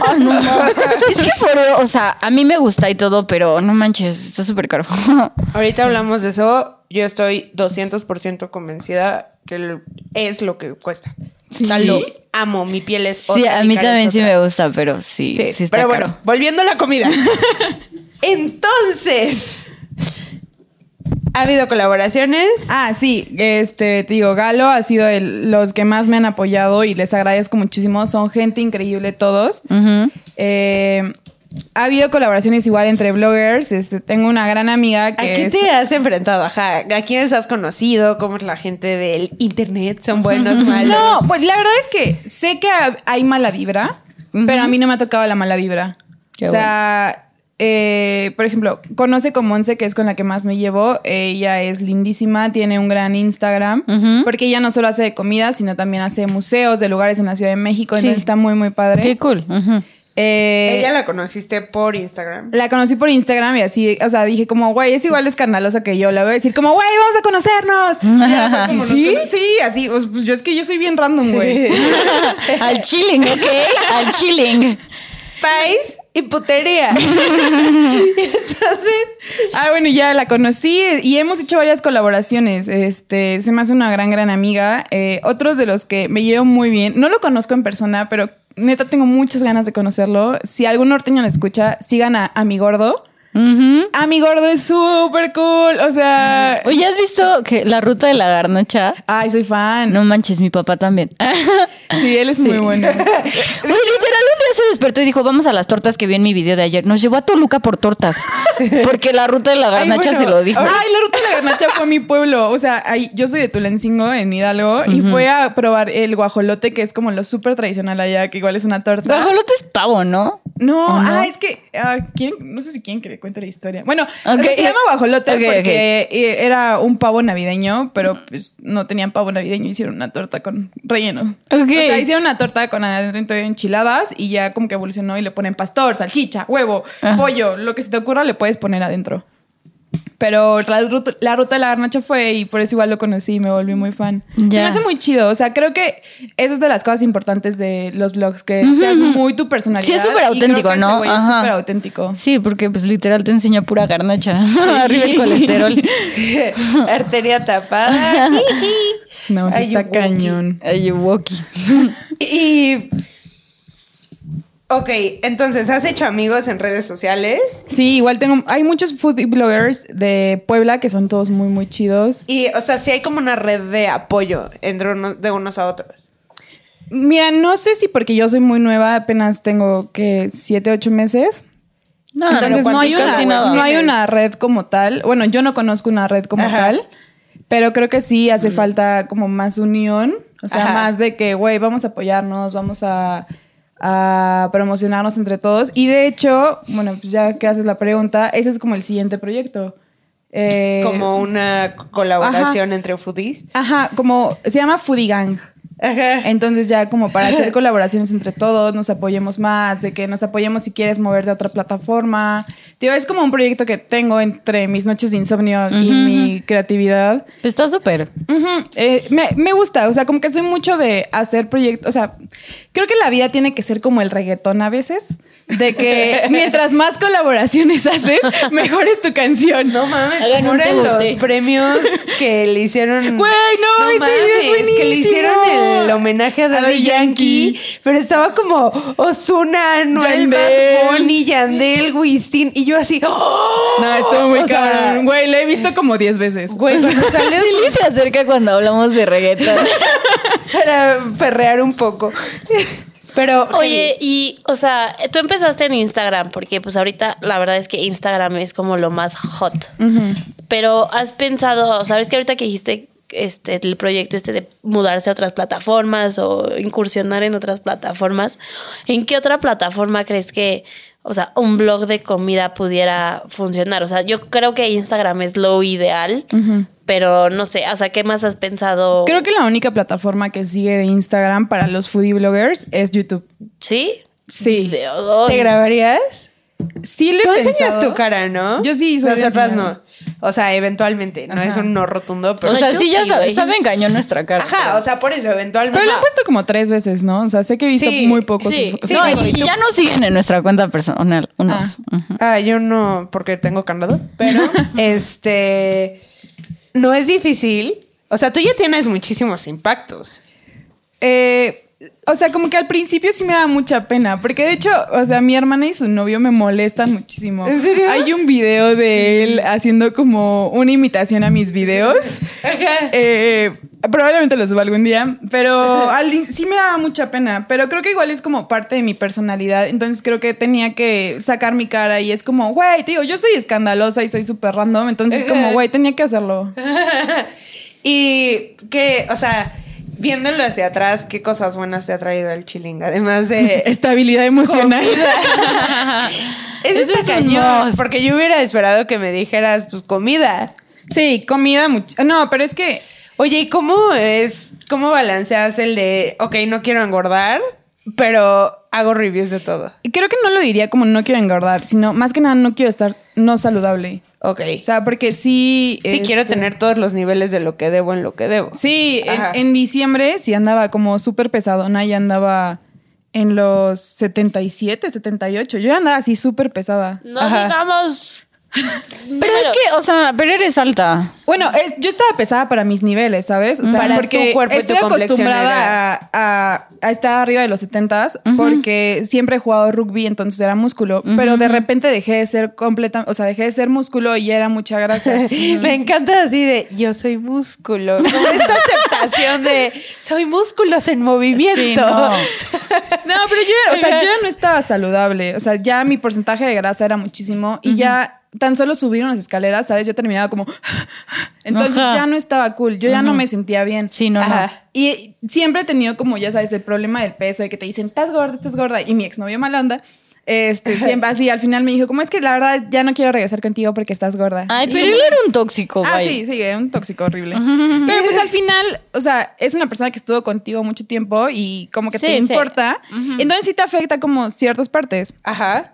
Ah, no, no. Es que foreo, o sea, a mí me gusta y todo, pero no manches, está súper caro. Ahorita hablamos de eso. Yo estoy 200% convencida que es lo que cuesta. ¿Sí? lo amo. Mi piel es Sí, otra, a mi mí también sí me gusta, pero sí, sí, Sí, está pero caro. bueno, volviendo a la comida. Entonces, ha habido colaboraciones. Ah, sí, este, te digo, Galo ha sido el- los que más me han apoyado y les agradezco muchísimo. Son gente increíble todos. Eh, ha habido colaboraciones igual entre bloggers. Este, tengo una gran amiga ¿A que qué es- te has enfrentado? Ajá. ¿A quiénes has conocido? ¿Cómo es la gente del internet? ¿Son buenos, malos? No, pues la verdad es que sé que ha- hay mala vibra, pero a mí no me ha tocado la mala vibra. Qué o sea, eh, por ejemplo, conoce con Monse, que es con la que más me llevo. Ella es lindísima, tiene un gran Instagram, porque ella no solo hace de comida, sino también hace museos de lugares en la Ciudad de México, Sí. entonces está muy, muy padre. Qué cool. Eh, Ella la conociste por Instagram. la conocí por Instagram y así, o sea, dije como, güey, es igual de escandalosa que yo. La voy a decir como, güey, vamos a conocernos. Como, ¿Sí? Sí, así, pues, pues, yo es que yo soy bien random, güey. Al chilling, ¿ok? Al chilling. País y putería. Ah, bueno, ya la conocí y hemos hecho varias colaboraciones. Este, se me hace una gran, gran amiga. Eh, otros de los que me llevo muy bien. No lo conozco en persona, pero neta tengo muchas ganas de conocerlo. Si algún norteño lo escucha, sigan a, a mi gordo. Ujú. A mi gordo es súper cool. O sea, Oye, ¿has visto que la ruta de la garnacha? ay, soy fan. No manches, mi papá también. Sí, él es muy bueno. Oye, literal, un día se despertó y dijo, vamos a las tortas que vi en mi video de ayer. Nos llevó a Toluca por tortas. Porque la ruta de la Ay, garnacha bueno. se lo dijo. Ay, la ruta de la garnacha fue a mi pueblo. O sea, ahí, yo soy de Tulancingo, en Hidalgo, y fue a probar el guajolote, que es como lo súper tradicional allá, que igual es una torta. Guajolote es pavo, ¿no? No, ah, es que ah, ¿quieren? no sé si quieren que le cuente la historia. Bueno, se llama guajolote porque eh, era un pavo navideño, pero pues no tenían pavo navideño, hicieron una torta con relleno. O sea, hicieron una torta con adentro de enchiladas y ya como que evolucionó y le ponen pastor, salchicha, huevo, Ajá. pollo, lo que se te ocurra le puedes poner adentro. Pero la ruta, la ruta de la garnacha fue y por eso igual lo conocí y me volví muy fan. Se me hace muy chido. O sea, creo que eso es de las cosas importantes de los blogs, que seas muy tu personalidad. Sí, es súper auténtico, ese ¿no? Es súper auténtico. Sí, porque pues literal te enseña pura garnacha. Arriba el colesterol. Arteria tapada. No, Ay, está cañón. Ayuwoki. y. Ok, entonces, ¿has hecho amigos en redes sociales? Sí, igual tengo. Hay muchos food bloggers de Puebla que son todos muy, muy chidos. Y, o sea, sí hay como una red de apoyo entre unos, de unos a otros. Mira, no sé si porque yo soy muy nueva, apenas tengo que siete, ocho meses. No, Entonces no, no, hay una, no hay una red como tal. Bueno, yo no conozco una red como Ajá. tal, pero creo que sí hace falta como más unión. O sea, Ajá. más de que, güey, vamos a apoyarnos, vamos a, a promocionarnos entre todos. Y de hecho, bueno, pues ya que haces la pregunta, ese es como el siguiente proyecto. Eh, Como una colaboración entre foodies. Ajá, como se llama Foodie Gang. Ajá. Entonces ya como para hacer colaboraciones entre todos, nos apoyemos más, de que nos apoyemos si quieres moverte a otra plataforma. Tío, es como un proyecto que tengo entre mis noches de insomnio y mi creatividad. Pues está súper. Eh, me, me gusta, o sea, como que soy mucho de hacer proyectos, o sea, creo que la vida tiene que ser como el reggaetón a veces, de que mientras más colaboraciones haces, mejor es tu canción. No mames, Hagan ¿cómo un eran los premios que le hicieron? Güey, no, ese video es que le hicieron el homenaje a Daddy Yankee, Yankee. pero estaba como Ozuna, Noel Yandel. Bad Bunny, Yandel, Wisin, y yo así, ¡oh! No, estuvo muy O sea, cabrón. Güey, la he visto como 10 veces. Güey, se me salió Lili se acerca cuando hablamos de reggaetón. para perrear un poco. Pero, Oye, y, o sea, tú empezaste en Instagram, porque pues ahorita la verdad es que Instagram es como lo más hot. Pero has pensado, sabes que ahorita que dijiste este el proyecto este de mudarse a otras plataformas o incursionar en otras plataformas, ¿en qué otra plataforma crees que, o sea, un blog de comida pudiera funcionar? O sea, yo creo que Instagram es lo ideal, pero no sé, o sea, ¿qué más has pensado? Creo que la única plataforma que sigue de Instagram para los foodie bloggers es YouTube. ¿Sí? Sí. ¿te grabarías? Sí le he Tú enseñas tu cara, ¿no? Yo sí soy Nosotras no. O sea, eventualmente. No Ajá. es un no rotundo, pero... O sea, sí, ya sí, saben, güey. saben cañón nuestra cara. Ajá, o sea, por eso, eventualmente. Pero lo he puesto como tres veces, ¿no? O sea, sé que he visto Sí, muy pocos Sí, sus fotos. no, Sí, y, y ya nos siguen en nuestra cuenta personal, unos. Ujú. Ah, yo no, porque tengo candado, pero este no es difícil. O sea, tú ya tienes muchísimos impactos. Eh, o sea, como que al principio sí me da mucha pena, porque de hecho, o sea, mi hermana y su novio me molestan muchísimo. ¿En serio? Hay un video de él haciendo como una imitación a mis videos. Eh, probablemente lo suba algún día, pero al sí me daba mucha pena. Pero creo que igual es como parte de mi personalidad. Entonces creo que tenía que sacar mi cara y es como, güey, te digo, yo soy escandalosa y soy súper random. Entonces, como, güey, tenía que hacerlo. Y que, o sea, viéndolo hacia atrás, ¿qué cosas buenas te ha traído el chilling? Además de Estabilidad emocional. Eso, es cañón, porque yo hubiera esperado que me dijeras, pues, comida. Sí, comida mucho. No, pero es que Oye, ¿y cómo es, cómo balanceas el de, ok, no quiero engordar, pero hago reviews de todo? creo que no lo diría como no quiero engordar, sino más que nada no quiero estar no saludable. Ok. O sea, porque sí. sí, quiero este, tener todos los niveles de lo que debo en lo que debo. Sí, en, en diciembre sí andaba como súper pesadona y andaba en los 77, 78. Yo ya andaba así súper pesada. No Ajá. digamos. Pero es que, o sea, pero eres alta. Bueno, es- yo estaba pesada para mis niveles, ¿sabes? O sea, Para porque tu cuerpo y tu estoy complexión acostumbrada a, a- a estar arriba de los 70 porque siempre he jugado rugby, entonces era músculo, pero de repente dejé de ser completa, o sea, dejé de ser músculo y ya era mucha grasa. Me encanta así de yo soy músculo. Como esta aceptación de soy músculos en movimiento. Sí, no. No, pero yo, o sea, yo ya no estaba saludable. O sea, ya mi porcentaje de grasa era muchísimo y ya tan solo subir unas escaleras, ¿sabes? Yo terminaba como... Entonces Ajá. ya no estaba cool. Yo ya no me sentía bien. Sí, no, no. Ajá. Y siempre he tenido como, ya sabes, el problema del peso, de que te dicen, estás gorda, estás gorda. Y mi exnovio malanda, este, siempre así, al final me dijo, como es que la verdad ya no quiero regresar contigo porque estás gorda. Ay, pero él era un tóxico, Ah, vaya. sí, sí, era un tóxico horrible. Pero pues al final, o sea, es una persona que estuvo contigo mucho tiempo y como que te Sí, sí. importa. Entonces sí te afecta como ciertas partes. Ajá.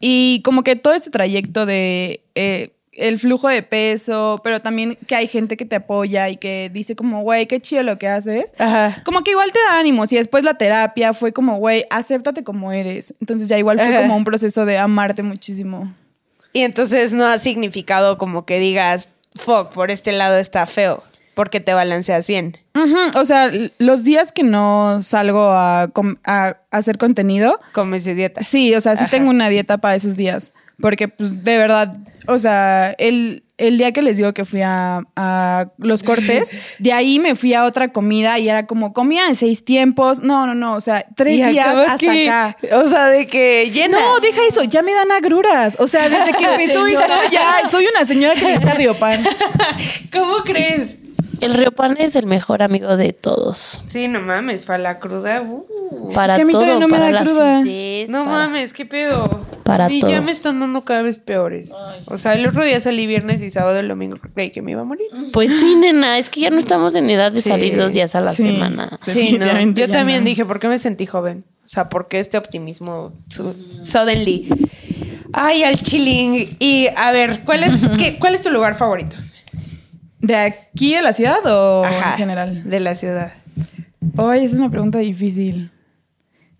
Y como que todo este trayecto de eh, el flujo de peso, pero también que hay gente que te apoya y que dice como, güey, qué chido lo que haces. Ajá. Como que igual te da ánimos y después la terapia fue como, güey, acéptate como eres. Entonces ya igual fue Ajá. como un proceso de amarte muchísimo. Y entonces no ha significado como que digas, fuck, por este lado está feo, porque te balanceas bien. O sea, los días que no salgo a, hacer contenido, Comes de dieta. sí, o sea, sí Ajá. tengo una dieta para esos días. porque pues de verdad, o sea, el, el día que les digo que fui a, a los cortes, de ahí me fui a otra comida y era como comida en seis tiempos. No, no, no, o sea, tres Y días hasta que- acá. O sea, de que llena. No, deja eso, ya me dan agruras. O sea, desde que empezó esto, ya soy una señora que grita Riopan. ¿Cómo crees? El Riopan es el mejor amigo de todos. Sí, no mames, para la cruda. uh. Para que a mí todo, todavía no me para da la cruda. acidez, No para- mames, qué pedo. Para y todo. ya me están dando cada vez peores. O sea, el otro día salí viernes y sábado, el domingo creí que me iba a morir. Pues sí, nena, es que ya no estamos en edad de Sí. salir dos días a la Sí. semana. Sí, no. Yo también no. dije, ¿por qué me sentí joven? O sea, ¿por qué este optimismo su- suddenly? Ay, al chilling. Y a ver, ¿cuál es, qué, ¿cuál es tu lugar favorito? ¿De aquí de la ciudad o Ajá, en general? De la ciudad. Ay, esa es una pregunta difícil.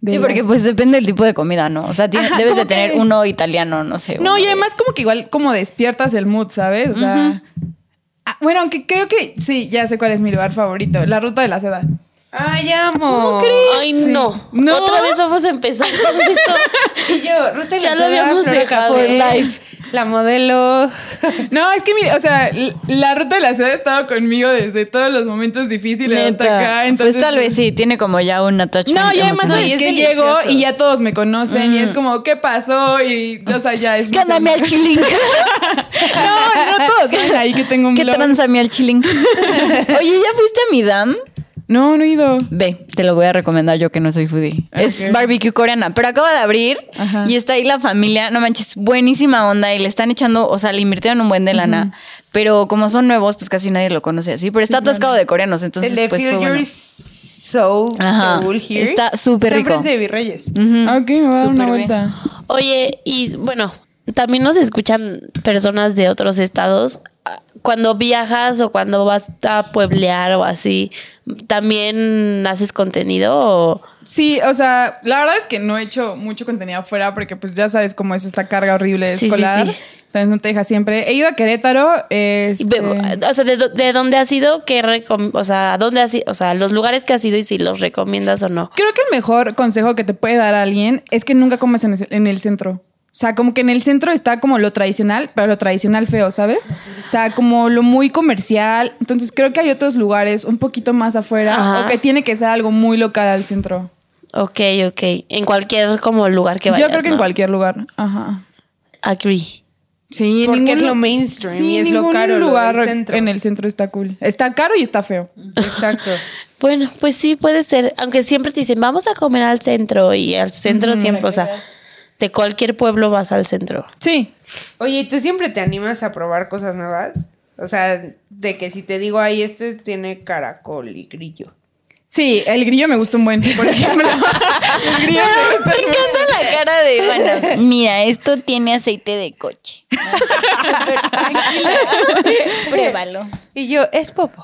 De Sí, porque pues depende del tipo de comida, ¿no? O sea, tiene- Ajá, debes de tener que- uno italiano, no sé. No, y de- además como que igual como despiertas el mood, ¿sabes? O sea... Ah, bueno, aunque creo que sí, ya sé cuál es mi lugar favorito. La ruta de la seda. Ay, amo. Ay, Sí. no. No. Otra vez vamos a empezar con esto. Y yo, Ruta de Ya la lo Seda, habíamos Flor dejado. Café, For life. La modelo. No, es que, mi- o sea, la ruta de la seda ha estado conmigo desde todos los momentos difíciles hasta acá. Entonces, Pues tal vez sí, tiene como ya un attachment No, y además y es es que llego y ya todos me conocen y es como, ¿qué pasó? Y, o sea, ya es... Gáname al chilling. No, no todos ahí que tengo un ¿Qué blog. transame al chilling? Oye, ¿ya fuiste a mi dam? No, no he ido. Ve, te lo voy a recomendar yo que no soy foodie. Es Ok. barbecue coreana, pero acaba de abrir Ajá. y está ahí la familia, no manches, buenísima onda y le están echando, o sea, le invirtieron un buen de lana, pero como son nuevos, pues casi nadie lo conoce así, pero está atascado de coreanos, entonces el de pues Feel fue Your bueno. Soul, Ajá. Soul Here. Está súper rico. enfrente de Virreyes. Ujú. Ah, Ok, me voy a dar una bien. vuelta. Oye, y bueno, también nos escuchan personas de otros estados. Cuando viajas o cuando vas a pueblear o así, ¿también haces contenido o...? Sí, o sea, la verdad es que no he hecho mucho contenido afuera porque pues ya sabes cómo es esta carga horrible Sí, sí, escolar. sí. Entonces no te deja siempre. He ido a Querétaro. Este, O sea, ¿de, dó- de dónde has ido? ¿Qué recom- o sea, ¿dónde has ido? O sea, los lugares que has ido y si los recomiendas o no. Creo que el mejor consejo que te puede dar alguien es que nunca el, en el centro. O sea, como que en el centro está como lo tradicional, pero lo tradicional feo, ¿sabes? O sea, como lo muy comercial. Entonces creo que hay otros lugares un poquito más afuera Ajá. o que tiene que ser algo muy local al centro. Ok, ok. En cualquier como lugar que vayas, Yo creo que en cualquier lugar. Ajá. Agree. Sí, Porque ningún es lo mainstream y es lo caro, lo del lugar centro. en el centro está cool. Está caro y está feo. Exacto. Bueno, pues sí, puede ser. Aunque siempre te dicen, vamos a comer al centro. Y al centro siempre, o sea, de cualquier pueblo vas al centro. Sí. Oye, ¿y tú siempre te animas a probar cosas nuevas? O sea, de que si te digo, ay, este tiene caracol y grillo. Sí, el grillo me gusta un buen, por ejemplo. el grillo me gusta Me encanta la cara de Ivana. Mira, esto tiene aceite de coche. Pruébalo. Y yo, es popo.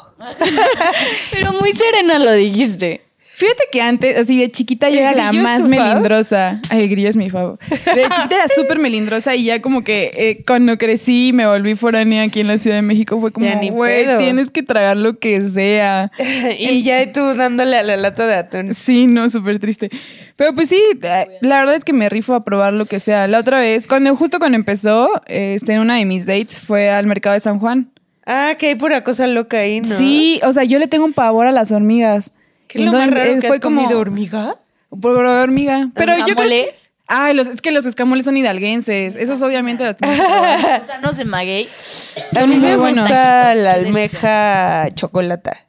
Pero muy serena lo dijiste. Fíjate que antes, así de chiquita, yo ¿El era la más melindrosa. Ay, el grillo es mi favo. De chiquita era súper melindrosa y ya como que eh, cuando crecí y me volví foránea aquí en la Ciudad de México fue como, güey, pedo". tienes que tragar lo que sea. y ya tú dándole a la lata de atún. Sí, no, súper triste. Pero pues sí, eh, la verdad es que me rifo a probar lo que sea. La otra vez, cuando justo cuando empezó, este, en una de mis dates fue al mercado de San Juan. Ah, que hay pura cosa loca ahí, ¿no? Sí, o sea, yo le tengo un pavor a las hormigas. ¿Qué es lo más raro eh, que fue has como- comido hormiga? Por hormiga. Pero yo creo los, es que los escamoles son hidalguenses. Esos obviamente los no se maguey. A Son mí muy me buenos. gusta la almeja chocolata.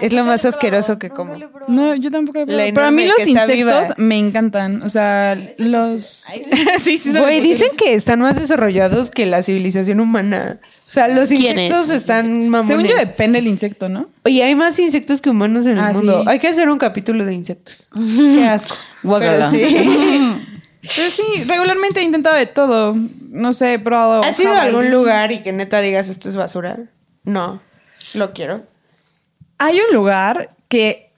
Es lo más asqueroso que como. No, yo tampoco lo he. Pero a mí los insectos viva. me encantan. O sea, los... sí, sí, Güey, dicen que están más desarrollados que la civilización humana. O sea, los insectos están mamones. Según yo depende del insecto, ¿no? Oye, hay más insectos que humanos en el Ah, mundo. sí. Hay que hacer un capítulo de insectos. Qué asco. Pero sí. Pero sí, regularmente he intentado de todo. No sé, he probado... ¿Has ido a algún lugar y que neta digas esto es basura? No. Lo quiero. Hay un lugar que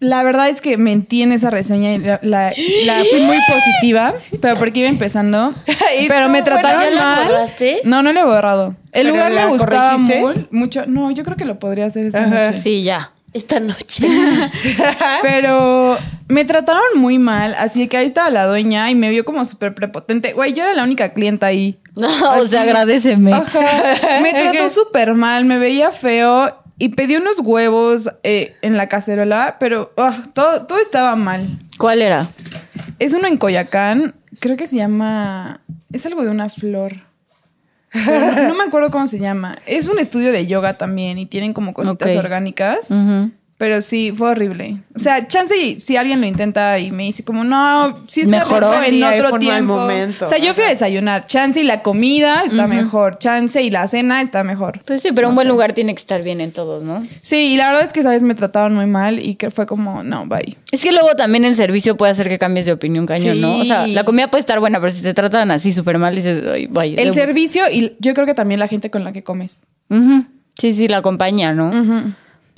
la verdad es que mentí en esa reseña y la, la- la fui muy positiva, pero porque iba empezando. Y pero tú, me bueno, trataron ¿ya la mal. borraste? No, no lo he borrado. El ¿Pero lugar me la gustaba muy- mucho. No, yo creo que lo podría hacer esta Ajá. noche. Sí, ya. esta noche. Pero me trataron muy mal, así que ahí estaba la dueña y me vio como súper prepotente. Güey, yo era la única clienta ahí. No, o sea, agradeceme. Ajá. Me trató súper mal, me veía feo y pedí unos huevos eh, en la cacerola, pero ah, todo, todo estaba mal. ¿Cuál era? Es uno en Coyacán, creo que se llama... Es algo de una flor. Pero no me acuerdo cómo se llama. Es un estudio de yoga también y tienen como cositas orgánicas. Pero sí, fue horrible. O sea, chance y si alguien lo intenta y me dice como, no, sí está Mejoró. rico en otro tiempo. momento. O sea, yo fui a desayunar. Chance y la comida está mejor. Chance y la cena está mejor. Pues sí, pero un buen lugar tiene que estar bien en todos, ¿no? Sí, y la verdad es que esa vez me trataron muy mal y que fue como, no, bye. Es que luego también el servicio puede hacer que cambies de opinión cañón, ¿no? O sea, la comida puede estar buena, pero si te tratan así súper mal, dices, ay, vaya. El servicio y yo creo que también la gente con la que comes. Sí, sí, la compañía, ¿no?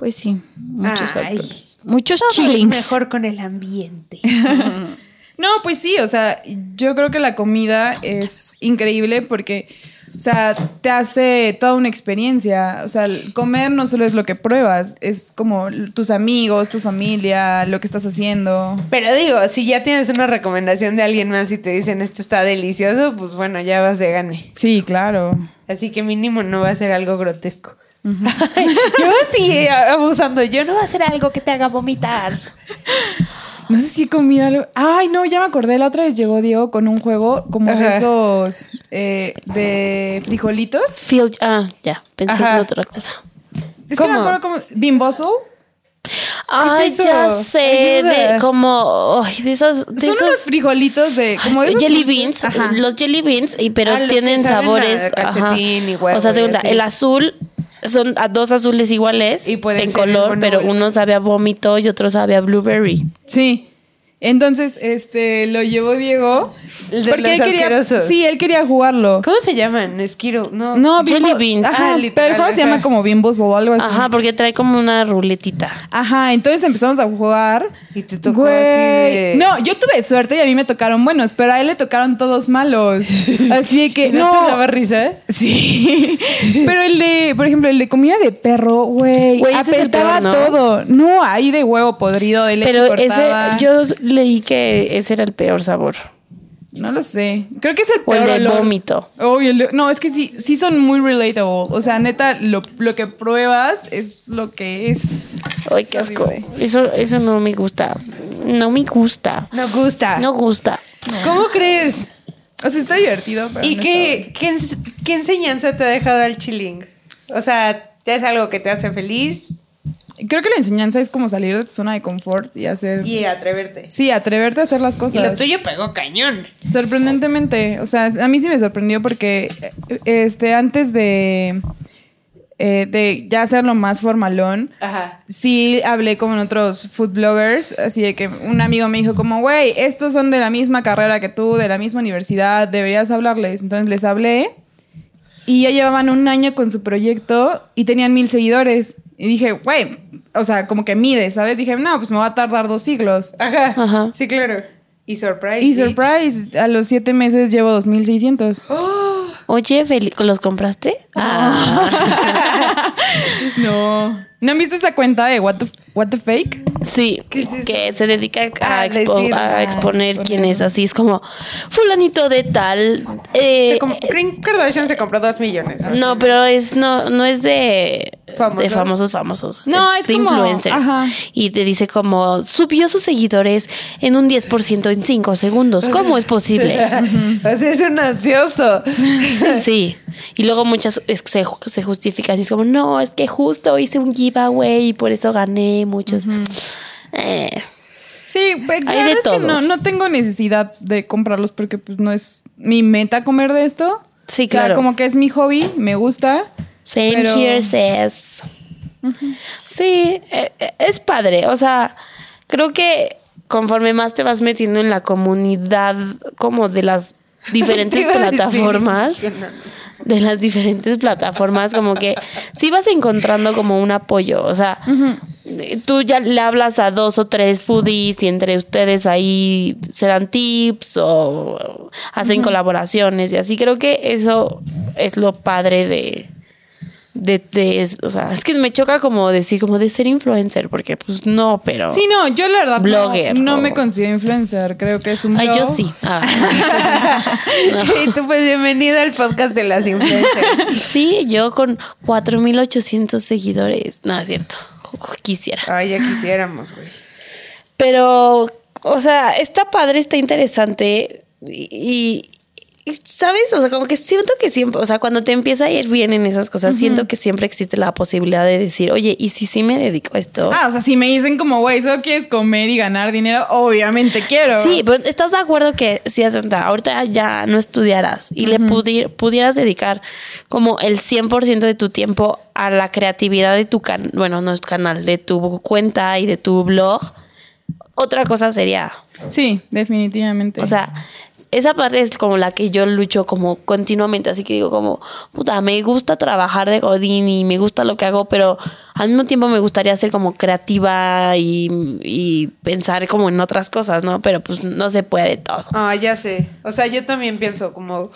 Pues sí, muchos Ay. factores. Muchos Todo es chillings. mejor con el ambiente. No, pues sí, o sea, yo creo que la comida es increíble porque, o sea, te hace toda una experiencia. O sea, el comer no solo es lo que pruebas, es como tus amigos, tu familia, lo que estás haciendo. Pero digo, si ya tienes una recomendación de alguien más y te dicen esto está delicioso, pues bueno, ya vas de gane. Sí, claro. Así que mínimo no va a ser algo grotesco. yo sí abusando, yo no va a ser algo que te haga vomitar. No sé si he comido algo. Ay, no, ya me acordé. La otra vez llegó Diego con un juego como de Ajá. esos eh, de frijolitos. Feel- ah, ya, pensé Ajá. en otra cosa. Es que no me ¿Cómo? acuerdo cómo. Bimbozo. Ay, es ya sé, de como, ay, de esas, de Son esos unos frijolitos de. Como esos jelly beans, Ajá. los jelly beans, y, pero Ah, tienen sabores, y huevo o sea, segunda, el azul son a dos azules iguales Y en color, pero uno sabe a vómito y otro sabe a blueberry. Sí. Entonces, este, lo llevó Diego. El de porque los él quería. Sí, él quería jugarlo. ¿Cómo se llaman? Skittle, no. No, Jelly Bimbo- beans. Ajá, Ah, pero literal, el juego se llama como Bimbos o algo así. Ajá, porque trae como una ruletita. Ajá, entonces empezamos a jugar. Y te tocó Güey. así de- No, yo tuve suerte y a mí me tocaron buenos, pero a él le tocaron todos malos. Así que ¿No, no. te daba risa? Sí. Pero el de, por ejemplo, el de comida de perro, güey, apestaba peor, ¿no? todo. No, ahí de huevo podrido, de leche Pero ese, yo leí que ese era el peor sabor. No lo sé. Creo que es el O el peor del olor. vómito. Oh, el no, es que sí, sí son muy relatable. O sea, neta, lo, lo que pruebas es lo que es. Ay, qué Es asco. Eso, eso no me gusta. No me gusta. No gusta. No gusta. ¿Cómo crees? O sea, está divertido, pero ¿Y no qué, qué, ens- qué enseñanza te ha dejado el chilling? O sea, ¿es algo que te hace feliz Creo que la enseñanza es como salir de tu zona de confort y hacer. y atreverte? Sí, atreverte a hacer las Y cosas. lo tuyo pegó cañón. Sorprendentemente, o sea, a mí sí me sorprendió porque eh, este antes de eh, de ya hacerlo más formalón, Ajá. sí hablé con otros food bloggers, así de que un amigo me dijo como, güey, estos son de la misma carrera que tú, de la misma universidad, deberías hablarles. Entonces les hablé y ya llevaban un año con su proyecto y tenían mil seguidores. Y dije, güey, o sea, como que mide, ¿sabes? Dije, no, pues me va a tardar dos siglos. Ajá. Ajá. Sí, claro. Y surprise. Y bitch. surprise, a los siete meses llevo 2600. Oh, Oye, Feli- ¿los compraste? No. ¿No han visto esa cuenta de What the, what the Fake? Sí, ¿Qué es que se dedica Ah, a, expo- decir, a ah, exponer quién es así. Es como, fulanito de tal. eh, Kim Kardashian se compró dos millones. no, pero es no, no es de, ¿Famosos? de famosos famosos. No, es de como- influencers. ajá. Y te dice como, subió sus seguidores en un 10% en 5 segundos. ¿Cómo es posible? sea, es un ansioso. Sí. Y luego muchas es- se, se justifican y es como, no, es que justo hice un giveaway y por eso gané muchos. Eh, Sí, pues, de verdad es que no, no tengo necesidad de comprarlos porque pues no es mi meta comer de esto. Sí, O sea, claro. como que es mi hobby, me gusta. Same Pero- here says. Sí, eh, eh, es padre. O sea, creo que conforme más te vas metiendo en la comunidad como de las diferentes plataformas, de las diferentes plataformas, como que sí vas encontrando como un apoyo. O sea, eh, tú ya le hablas a dos o tres foodies y entre ustedes ahí se dan tips o hacen colaboraciones y así. Creo que eso es lo padre de, de, de- o sea, es que me choca como decir, como de ser influencer, porque pues no, pero... Sí, no, yo la verdad Blogger, no, o- me considero influencer. Creo que es un Ay, yo blog. sí. Ah. No. Y tú, pues bienvenida al podcast de las influencers. Sí, yo con 4.800 seguidores. No, es cierto. Quisiera. Ay, ya quisiéramos, güey. Pero, o sea, está padre, está interesante. Y, y, ¿sabes? O sea, como que siento que siempre, o sea, cuando te empieza a ir bien en esas cosas, siento que siempre existe la posibilidad de decir, oye, ¿y si sí me dedico a esto? Ah, o sea, si me dicen como, güey, solo quieres comer y ganar dinero, obviamente quiero. Sí, pero ¿estás de acuerdo que si ahorita ya no estudiaras y le pudi- pudieras dedicar como el 100% de tu tiempo a la creatividad de tu canal, bueno, no es canal, de tu cuenta y de tu blog? Otra cosa sería, Sí, definitivamente. o sea, esa parte es como la que yo lucho como continuamente, así que digo como, puta, me gusta trabajar de Godín y me gusta lo que hago, pero al mismo tiempo me gustaría ser como creativa y, y pensar como en otras cosas, ¿no? Pero pues no se puede todo. Ah, ya sé. O sea, yo también pienso como,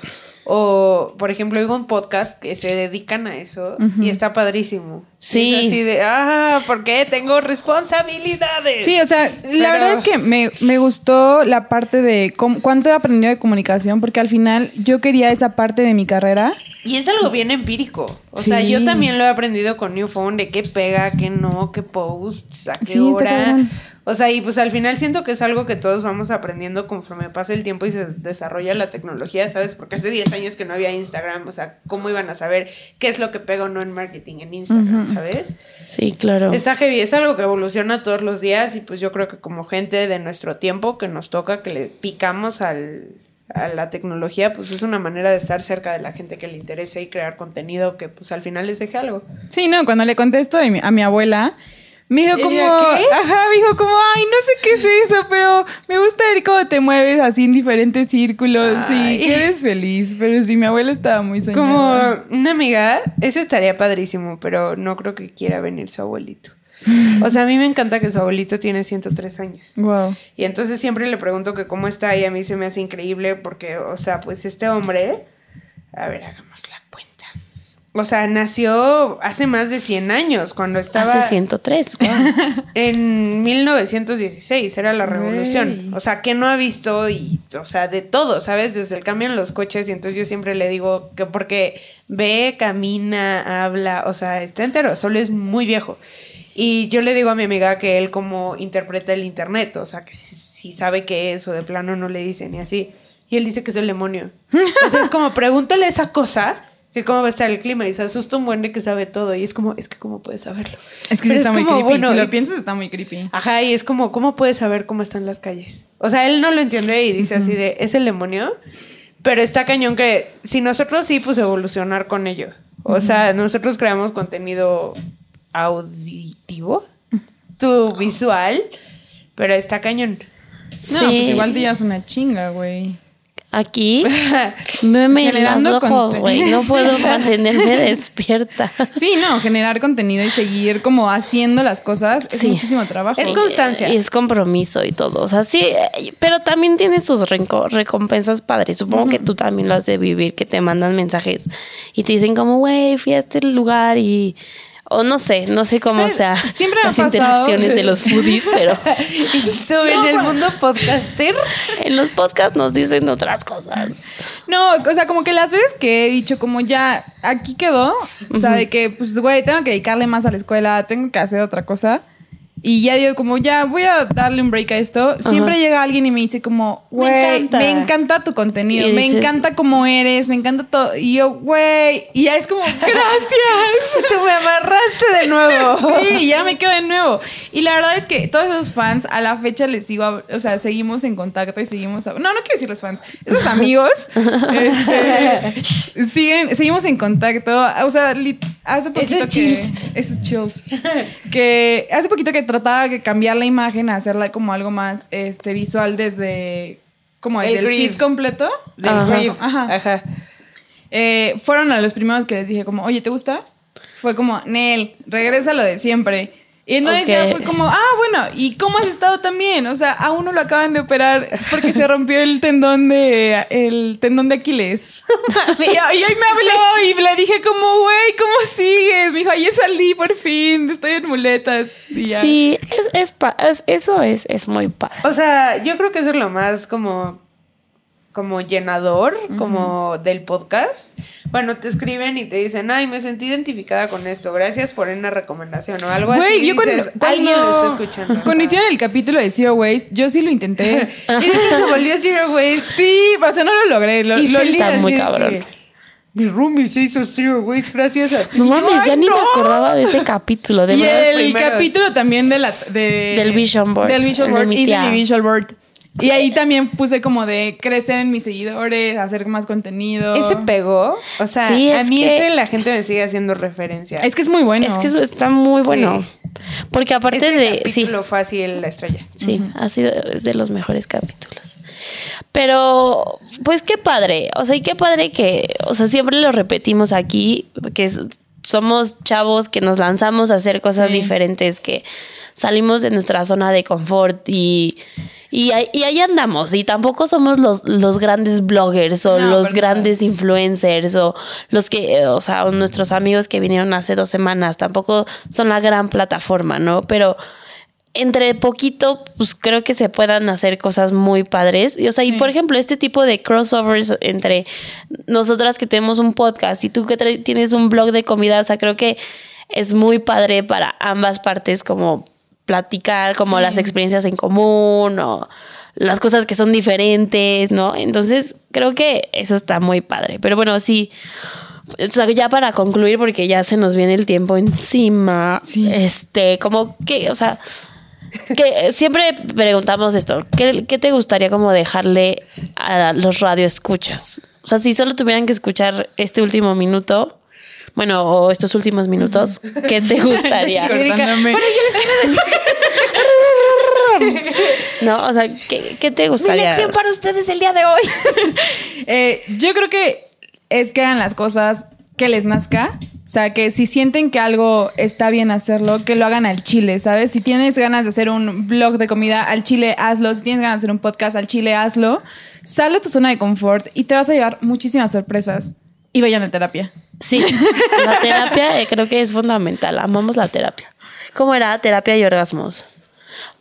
o por ejemplo, oigo un podcast que se dedican a eso y está padrísimo. Sí. Es así de, ah, ¿por qué tengo responsabilidades? Sí, o sea, la verdad es que me, me gustó la parte de cómo- cuánto he aprendido de comunicación, porque al final yo quería esa parte de mi carrera. Y es algo bien empírico. O sea, yo también lo he aprendido con New Phone de qué pega, qué no, qué posts, a qué Sí, hora. O sea, y pues al final siento que es algo que todos vamos aprendiendo conforme pasa el tiempo y se desarrolla la tecnología, ¿sabes? Porque hace 10 años que no había Instagram, o sea, ¿cómo iban a saber qué es lo que pega o no en marketing en Instagram, ¿sabes? Sí, claro. Está heavy, es algo que evoluciona todos los días y pues yo creo que como gente de nuestro tiempo que nos toca, que le picamos al, a la tecnología, pues es una manera de estar cerca de la gente que le interese y crear contenido que pues al final les deje algo. Sí, no, cuando le contesto a mi, a mi abuela, me dijo como, ¿Ella qué? ajá, me dijo como, ay, no sé qué es eso, pero me gusta ver cómo te mueves así en diferentes círculos Ay. y eres feliz. Pero sí, mi abuela estaba muy soñada. Como una amiga, eso estaría padrísimo, pero no creo que quiera venir su abuelito. O sea, a mí me encanta que su abuelito tiene 103 años. Wow. Y entonces siempre le pregunto que cómo está y a mí se me hace increíble porque, o sea, pues este hombre, a ver, hagamos la cuenta. O sea, nació hace más de 100 años, cuando estaba Hace 103, wow. en 1916, era la revolución. O sea, que no ha visto y, o sea, de todo, ¿sabes? Desde el cambio en los coches y entonces yo siempre le digo que porque ve, camina, habla, o sea, está entero, solo es muy viejo. Y yo le digo a mi amiga que él como interpreta el internet, o sea, que si, si sabe qué es o de plano no le dice ni así. Y él dice que es el demonio. O sea, es como pregúntale esa cosa, que cómo va a estar el clima y se asusta un buen de que sabe todo y es como, es que cómo puedes saberlo. Es que sí está muy como, creepy. bueno, si lo piensas, está muy creepy. Ajá, y es como, ¿cómo puedes saber cómo están las calles? O sea, él no lo entiende y dice así de, es el demonio, pero está cañón que si nosotros sí, pues evolucionar con ello. O sea, nosotros creamos contenido auditivo, tu visual, pero está cañón. No, Sí. pues igual te llevas una chinga, güey. Aquí, en los Generando ojos, güey. No puedo mantenerme despierta. Sí, no, generar contenido y seguir como haciendo las cosas es Sí. muchísimo trabajo. Es constancia. Y es compromiso y todo. O sea, sí, eh, pero también tiene sus recompensas padres. Supongo que tú también lo has de vivir, que te mandan mensajes y te dicen como, güey, fui a este lugar y... O no sé, no sé cómo sea Siempre las pasado- interacciones de los foodies, pero Estuve en el mundo podcaster. en los podcasts nos dicen otras cosas. No, o sea, como que las veces que he dicho como ya aquí quedó, o sea, de que pues güey, tengo que dedicarle más a la escuela, tengo que hacer otra cosa. Y ya digo como ya voy a darle un break a esto. Siempre Ajá. llega alguien y me dice como, güey, encanta. me encanta tu contenido, me dices- encanta cómo eres, me encanta todo. Y yo, güey, y ya es como, gracias. Tú me amarraste de nuevo. Sí, ya me quedo de nuevo. Y la verdad es que todos esos fans a la fecha les sigo, o sea, seguimos en contacto y seguimos, no, no quiero decir los fans, esos amigos, este, siguen, seguimos en contacto, o sea, hace poquito Esos que, chills. esos chills, que hace poquito que trataba de cambiar la imagen, a hacerla como algo más, este, visual desde, como El feed completo. Del Ajá. Ajá. Ajá. Eh, fueron a los primeros que les dije como, oye, ¿te gusta? Fue como, Nel, regresa lo de siempre. Y entonces ya fue como, ah, bueno, ¿y cómo has estado también? O sea, a uno lo acaban de operar porque se rompió el tendón de el tendón de Aquiles. y, y hoy me habló y le dije como, güey, ¿cómo sigues? Me dijo, ayer salí por fin, estoy en muletas. Y ya. Sí, es, es pa- es- eso es, es muy padre. O sea, yo creo que eso es lo más como, como llenador, como del podcast. Bueno, te escriben y te dicen, ay, me sentí identificada con esto, gracias por una recomendación o algo Güey, así. yo cuando, dices, alguien lo está escuchando. Cuando hicieron el capítulo de Zero Waste, yo sí lo intenté. Y se volvió Zero Waste. sí, o sea, no lo logré. Lo, Y lo- está muy de cabrón. que, Mi roomie se hizo Zero Waste gracias a ti. No Y mames, ya "Ay, ni no". me acordaba de ese capítulo. De y verdad. el primeros. capítulo también de la, de- Del Vision Board, Del Vision de Board. Hice tía. mi Visual Board. Y ahí también puse como de crecer en mis seguidores, hacer más contenido. Ese pegó. O sea, Sí, a mí que- ese la gente me sigue haciendo referencia. Es que es muy bueno. Es que es- está muy bueno. Porque aparte Ese de. Sí, capítulo fue así la estrella. sí, ha sido es de los mejores capítulos. Pero, pues qué padre. O sea, y qué padre que. O sea, siempre lo repetimos aquí, que es- somos chavos que nos lanzamos a hacer cosas Sí. diferentes, que salimos de nuestra zona de confort y. Y, ahí- y ahí andamos, y tampoco somos los, los grandes bloggers o No, los grandes influencers o los que, eh, o sea, o nuestros amigos que vinieron hace dos semanas, tampoco son la gran plataforma, ¿no? Pero entre poquito, pues creo que se puedan hacer cosas muy padres. Y, o sea, y por ejemplo, este tipo de crossovers entre nosotras que tenemos un podcast y tú que tienes un blog de comida, o sea, creo que es muy padre para ambas partes como platicar como las experiencias en común o las cosas que son diferentes, ¿no? Entonces, creo que eso está muy padre. Pero bueno, sí. O sea, ya para concluir, porque ya se nos viene el tiempo encima. Sí. Este, como que, o sea, que siempre preguntamos esto. ¿qué, qué te gustaría como dejarle a los radioescuchas? O sea, si solo tuvieran que escuchar este último minuto, bueno, o estos últimos minutos, ¿qué te gustaría? Cortándome. no, o sea, ¿qué, qué te gustaría? para ustedes el día de hoy. Eh, yo creo que es que hagan las cosas que les nazca. O sea, que si sienten que algo está bien hacerlo, que lo hagan al chile, ¿sabes? Si tienes ganas de hacer un blog de comida, al chile hazlo. Si tienes ganas de hacer un podcast, al chile hazlo. Sale de tu zona de confort y te vas a llevar muchísimas sorpresas. Y vayan a terapia. Sí, la terapia eh, creo que es fundamental. Amamos la terapia. ¿Cómo era? Terapia y orgasmos.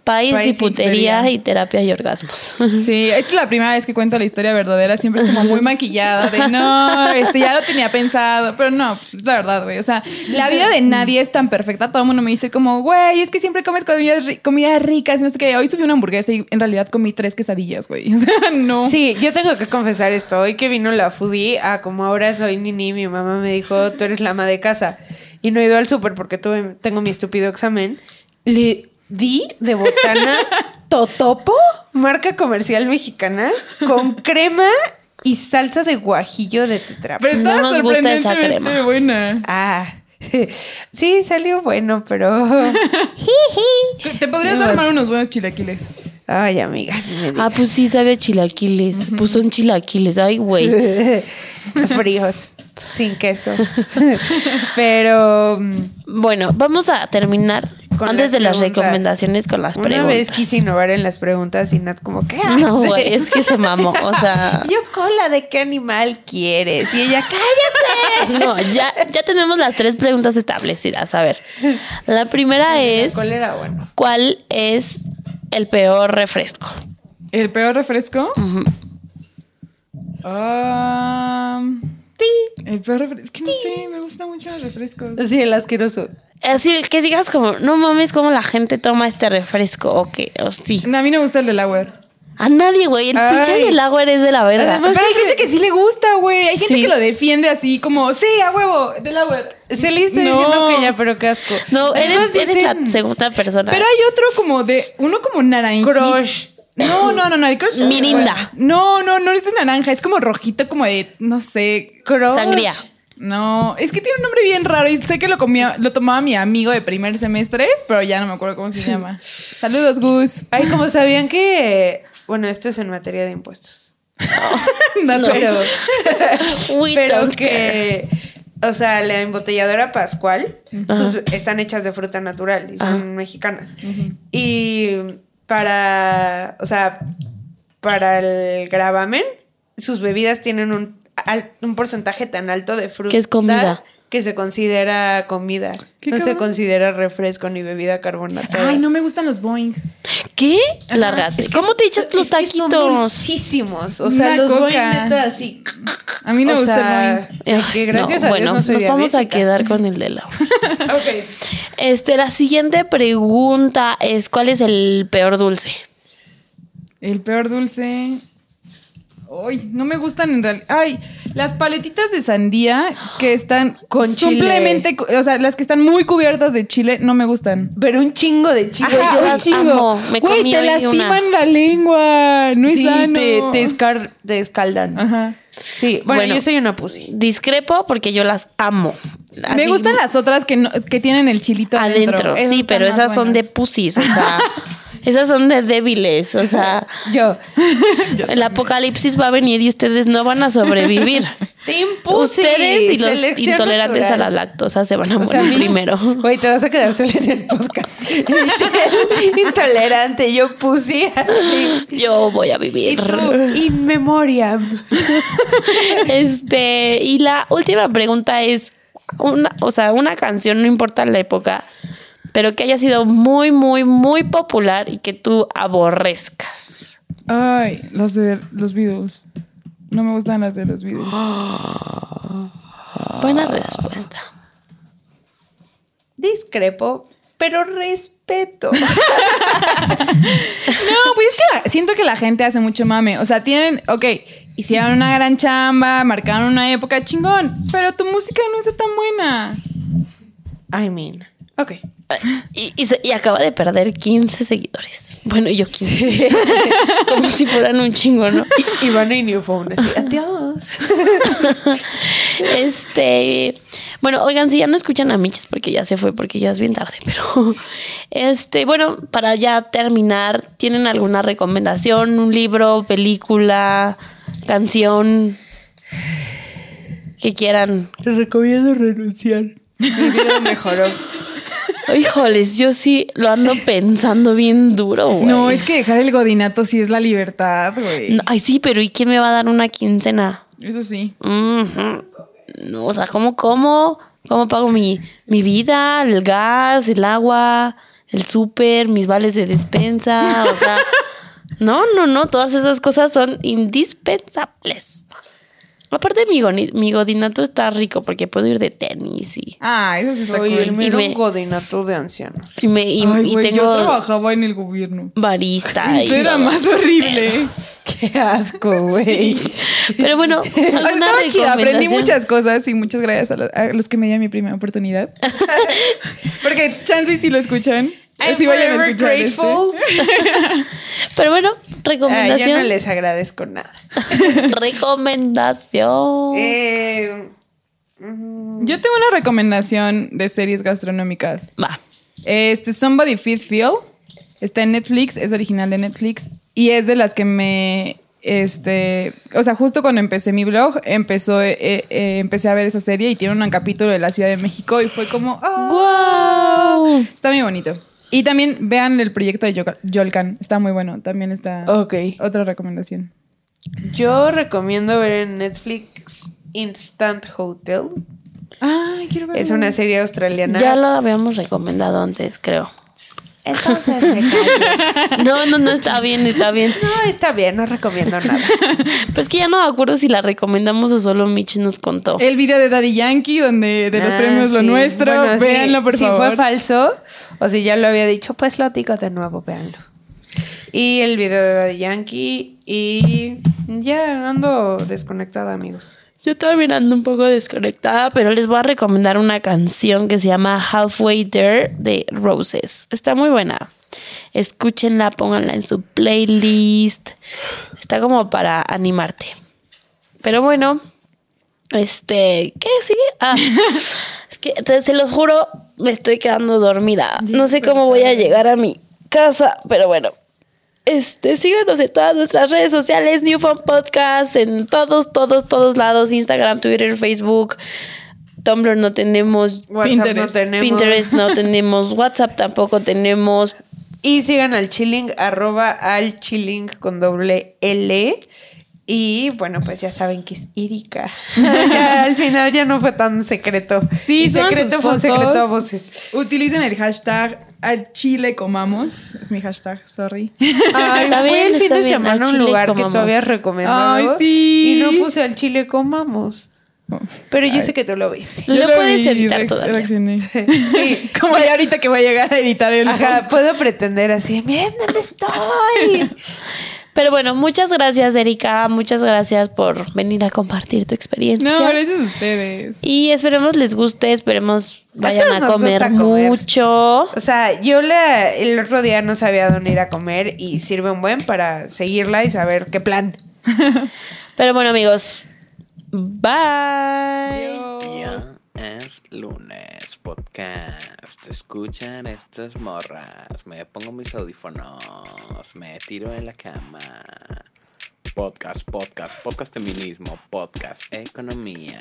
País, y y putería putería. y terapia y orgasmos. Sí, esta es la primera vez que cuento la historia verdadera. Siempre es como muy maquillada de no, este ya lo tenía pensado. Pero no, pues, es la verdad, güey. O sea, la vida de nadie es tan perfecta. Todo el mundo me dice como, güey, es que siempre comes comidas, ri- comidas ricas. No sé qué. Hoy subí una hamburguesa y en realidad comí tres quesadillas, güey. O sea, no. Sí, yo tengo que confesar esto. Hoy que vino la foodie, a como ahora soy Nini, mi mamá me dijo, tú eres la ama de casa. Y no he ido al súper porque tuve, tengo mi estúpido examen. Le di de botana Totopo, marca comercial mexicana, con crema y salsa de guajillo de tetra. Pero No nos gusta esa crema. buena. Ah, sí, salió bueno, pero... Te podrías Sí, armar unos buenos chilaquiles. Ay, amiga. Ah, pues sí, sabe a chilaquiles. Pues son chilaquiles. Ay, güey. Fríos, sin queso. pero... mm, Bueno, vamos a terminar Con antes las de las preguntas. recomendaciones con las Una preguntas. vez quise innovar en las preguntas y Nat como, ¿qué No, haces? güey, es que se mamó. O sea, Yo cola, ¿de qué animal quieres? Y ella, cállate. no, ya, ya tenemos las tres preguntas establecidas. A ver, la primera es, cola era bueno. ¿cuál es el peor refresco? ¿El peor refresco? Ujú. Ah, el peor refresco. Es que no sé, me gustan mucho los refrescos. Sí, el asqueroso. Así que digas como, no mames, cómo la gente toma este refresco o qué, o sí. No, a mí no me gusta el Delaware. A nadie, güey. El Ay. pinche del agua eres de la verga. Además- Pero hay gente que sí le gusta, güey. Hay gente que lo defiende así como, sí, a huevo, Delaware. Se le está No. diciendo que ya, pero qué asco. no, eres, Además eres la dicen segunda persona. Pero hay otro como de, uno como naranja. Crush. No, no, no, no, el crush. Mirinda. No, no, no es de naranja, es como rojito, como de, no sé. Crush. Sangría. No, es que tiene un nombre bien raro y sé que lo comía, lo tomaba mi amigo de primer semestre, pero ya no me acuerdo cómo se llama. Saludos, Gus. Ay, como sabían que... Bueno, esto es en materia de impuestos. Dale. Pero... We pero don't care. que o sea, la embotelladora Pascual sus- están hechas de fruta natural y son mexicanas. Y para, o sea, para el gravamen, sus bebidas tienen un, un porcentaje tan alto de fruta Que es comida. que se considera comida. ¿Qué no se considera refresco ni bebida carbonatada. Ay, no me gustan los Boeing. ¿Qué? Es que ¿Cómo es- te echas los que son taquitos? dulcísimos. O sea, Una los coca. neta así. A mí no me gusta sea, el Boeing. que gracias no, a bueno, Dios no soy nos vamos a quedar con el de la. Ok. Este, la siguiente pregunta es: ¿cuál es el peor dulce? El peor dulce. Ay, no me gustan en realidad. Ay, las paletitas de sandía que están Con simplemente, o sea, las que están muy cubiertas de chile, no me gustan. Pero un chingo de chile. Ajá, yo un las amo. Me Güey, comí te hoy lastiman una. la lengua. No es sí, sano. te, te, escar- te escaldan. Ajá. Sí, bueno, Bueno. yo soy una pussy. Discrepo porque yo las amo. me gustan las otras que, no- que tienen el chilito adentro. Sí, pero esas son de pussies, o sea, esas son de débiles, o sea, Yo. el apocalipsis va a venir y ustedes no van a sobrevivir. Ustedes y los intolerantes a la lactosa se van a O sea, morir primero. Güey, te vas a quedar sola en el podcast. Michelle, intolerante, yo así. Yo voy a Y vivir. tú, in memoriam. Este, y la última pregunta es, una, o sea, una canción, no importa la época, pero que haya sido muy, muy, muy popular y que tú aborrezcas. Ay, los de los Beatles. No me gustan las de los Beatles. Buena respuesta. Discrepo, pero respeto. No, pues es que la- siento que la gente hace mucho mame. O sea, tienen, ok, hicieron una gran chamba, marcaron una época chingón, pero tu música no está tan buena. I mean. Ok. Y, y se- y acaba de perder 15 seguidores. Bueno, yo 15. Como si fueran un chingo, ¿no? Y New Phone. así, Adiós. Este, bueno, oigan, si ya no escuchan a Miches porque ya se fue, porque ya es bien tarde, pero este, bueno, para ya terminar, ¿tienen alguna recomendación? ¿Un libro, película, canción que quieran? Te recomiendo renunciar. Mi vida mejoró. Híjoles, yo sí lo ando pensando bien duro, güey. No, es que dejar el godinato sí es la libertad, güey. No, Ay, sí, pero ¿y quién me va a dar una quincena? Eso sí. No, o sea, ¿cómo, cómo, cómo pago mi, mi vida, el gas, el agua, el súper, mis vales de despensa? O sea, no, no, no, todas esas cosas son indispensables. Aparte, mi, godinato está rico porque puedo ir de tenis y, Ah, eso sí está Oye, cool. era me- un godinato de ancianos. y, me, y, Ay, y güey, yo tengo trabajaba en el gobierno. barista. y Eso era más horrible. Qué asco, güey. Pero bueno, ¿alguna Estaba chido, aprendí muchas cosas y muchas gracias a, los- a los que me dieron mi primera oportunidad. Porque chance y si lo escuchan. I'm sí vayan a este. grateful. Pero bueno, Ah, yo recomendación. no les agradezco nada. recomendación. Eh, Yo tengo una recomendación de series gastronómicas. Va. Este, Somebody Feed Phil. Está en Netflix, es original de Netflix. Y es de las que me. Este. O sea, justo cuando empecé mi blog, empezó, eh, eh, empecé a ver esa serie y tiene un capítulo de la Ciudad de México y fue como. ¡ah! ¡Guau! Está muy bonito. Y también vean el proyecto de Yol- Yolkan. Está muy bueno. También está. ok. Otra recomendación. Yo recomiendo ver en Netflix Instant Hotel. Ay, quiero ver. Es una serie australiana. Ya lo habíamos recomendado antes, creo. Entonces me callo. No, no, no, está bien, está bien. No, está bien, no recomiendo nada. Pero es que ya no me acuerdo si la recomendamos o solo Mitch nos contó. El video de Daddy Yankee, donde de los Ah, premios Lo sí. Nuestro. Bueno, sí, véanlo, por si favor. fue falso o si ya lo había dicho, pues lo digo de nuevo, véanlo. Y el video de Daddy Yankee y ya ando desconectada, amigos. Yo también ando un poco desconectada, pero les voy a recomendar una canción que se llama Halfway There de Roses. Está muy buena. Escúchenla, pónganla en su playlist. Está como para animarte. Pero bueno, este, ¿qué sigue? Ah, es que te- se los juro, me estoy quedando dormida. No sé cómo voy a llegar a mi casa, pero bueno. Este, síganos en todas nuestras redes sociales, New Phone Podcast, en todos, todos, todos lados, Instagram, Twitter, Facebook, Tumblr no tenemos, WhatsApp no Pinterest. tenemos. Pinterest no tenemos, WhatsApp tampoco tenemos. Y sigan al chilling, arroba al chilling con doble L. Y bueno, pues ya saben que es Erika. Ya, al final ya no fue tan secreto. Sí, secreto fue secreto a voces. Utilicen el hashtag al chile comamos. Es mi hashtag, sorry. Ay, fue bien, el fin de semana a un lugar que comamos. tú habías recomendado. Ay, sí. Y no puse al chile comamos. Pero yo sé que tú lo viste. No lo lo puedes vi, editar todavía. Sí. Como ya ahorita que voy a llegar a editar el Ajá, post. puedo pretender así, miren dónde estoy. Pero bueno, muchas gracias, Erika. Muchas gracias por venir a compartir tu experiencia. No, gracias a ustedes. Y esperemos les guste, esperemos vayan a comer, mucho. O sea, yo la, el otro día no sabía dónde ir a comer y sirve un buen para seguirla y saber qué plan. Pero bueno, amigos, bye. Ya es lunes, podcast. Escuchan estas morras. Me pongo mis audífonos. Me tiro en la cama. Podcast, podcast, podcast feminismo, podcast economía.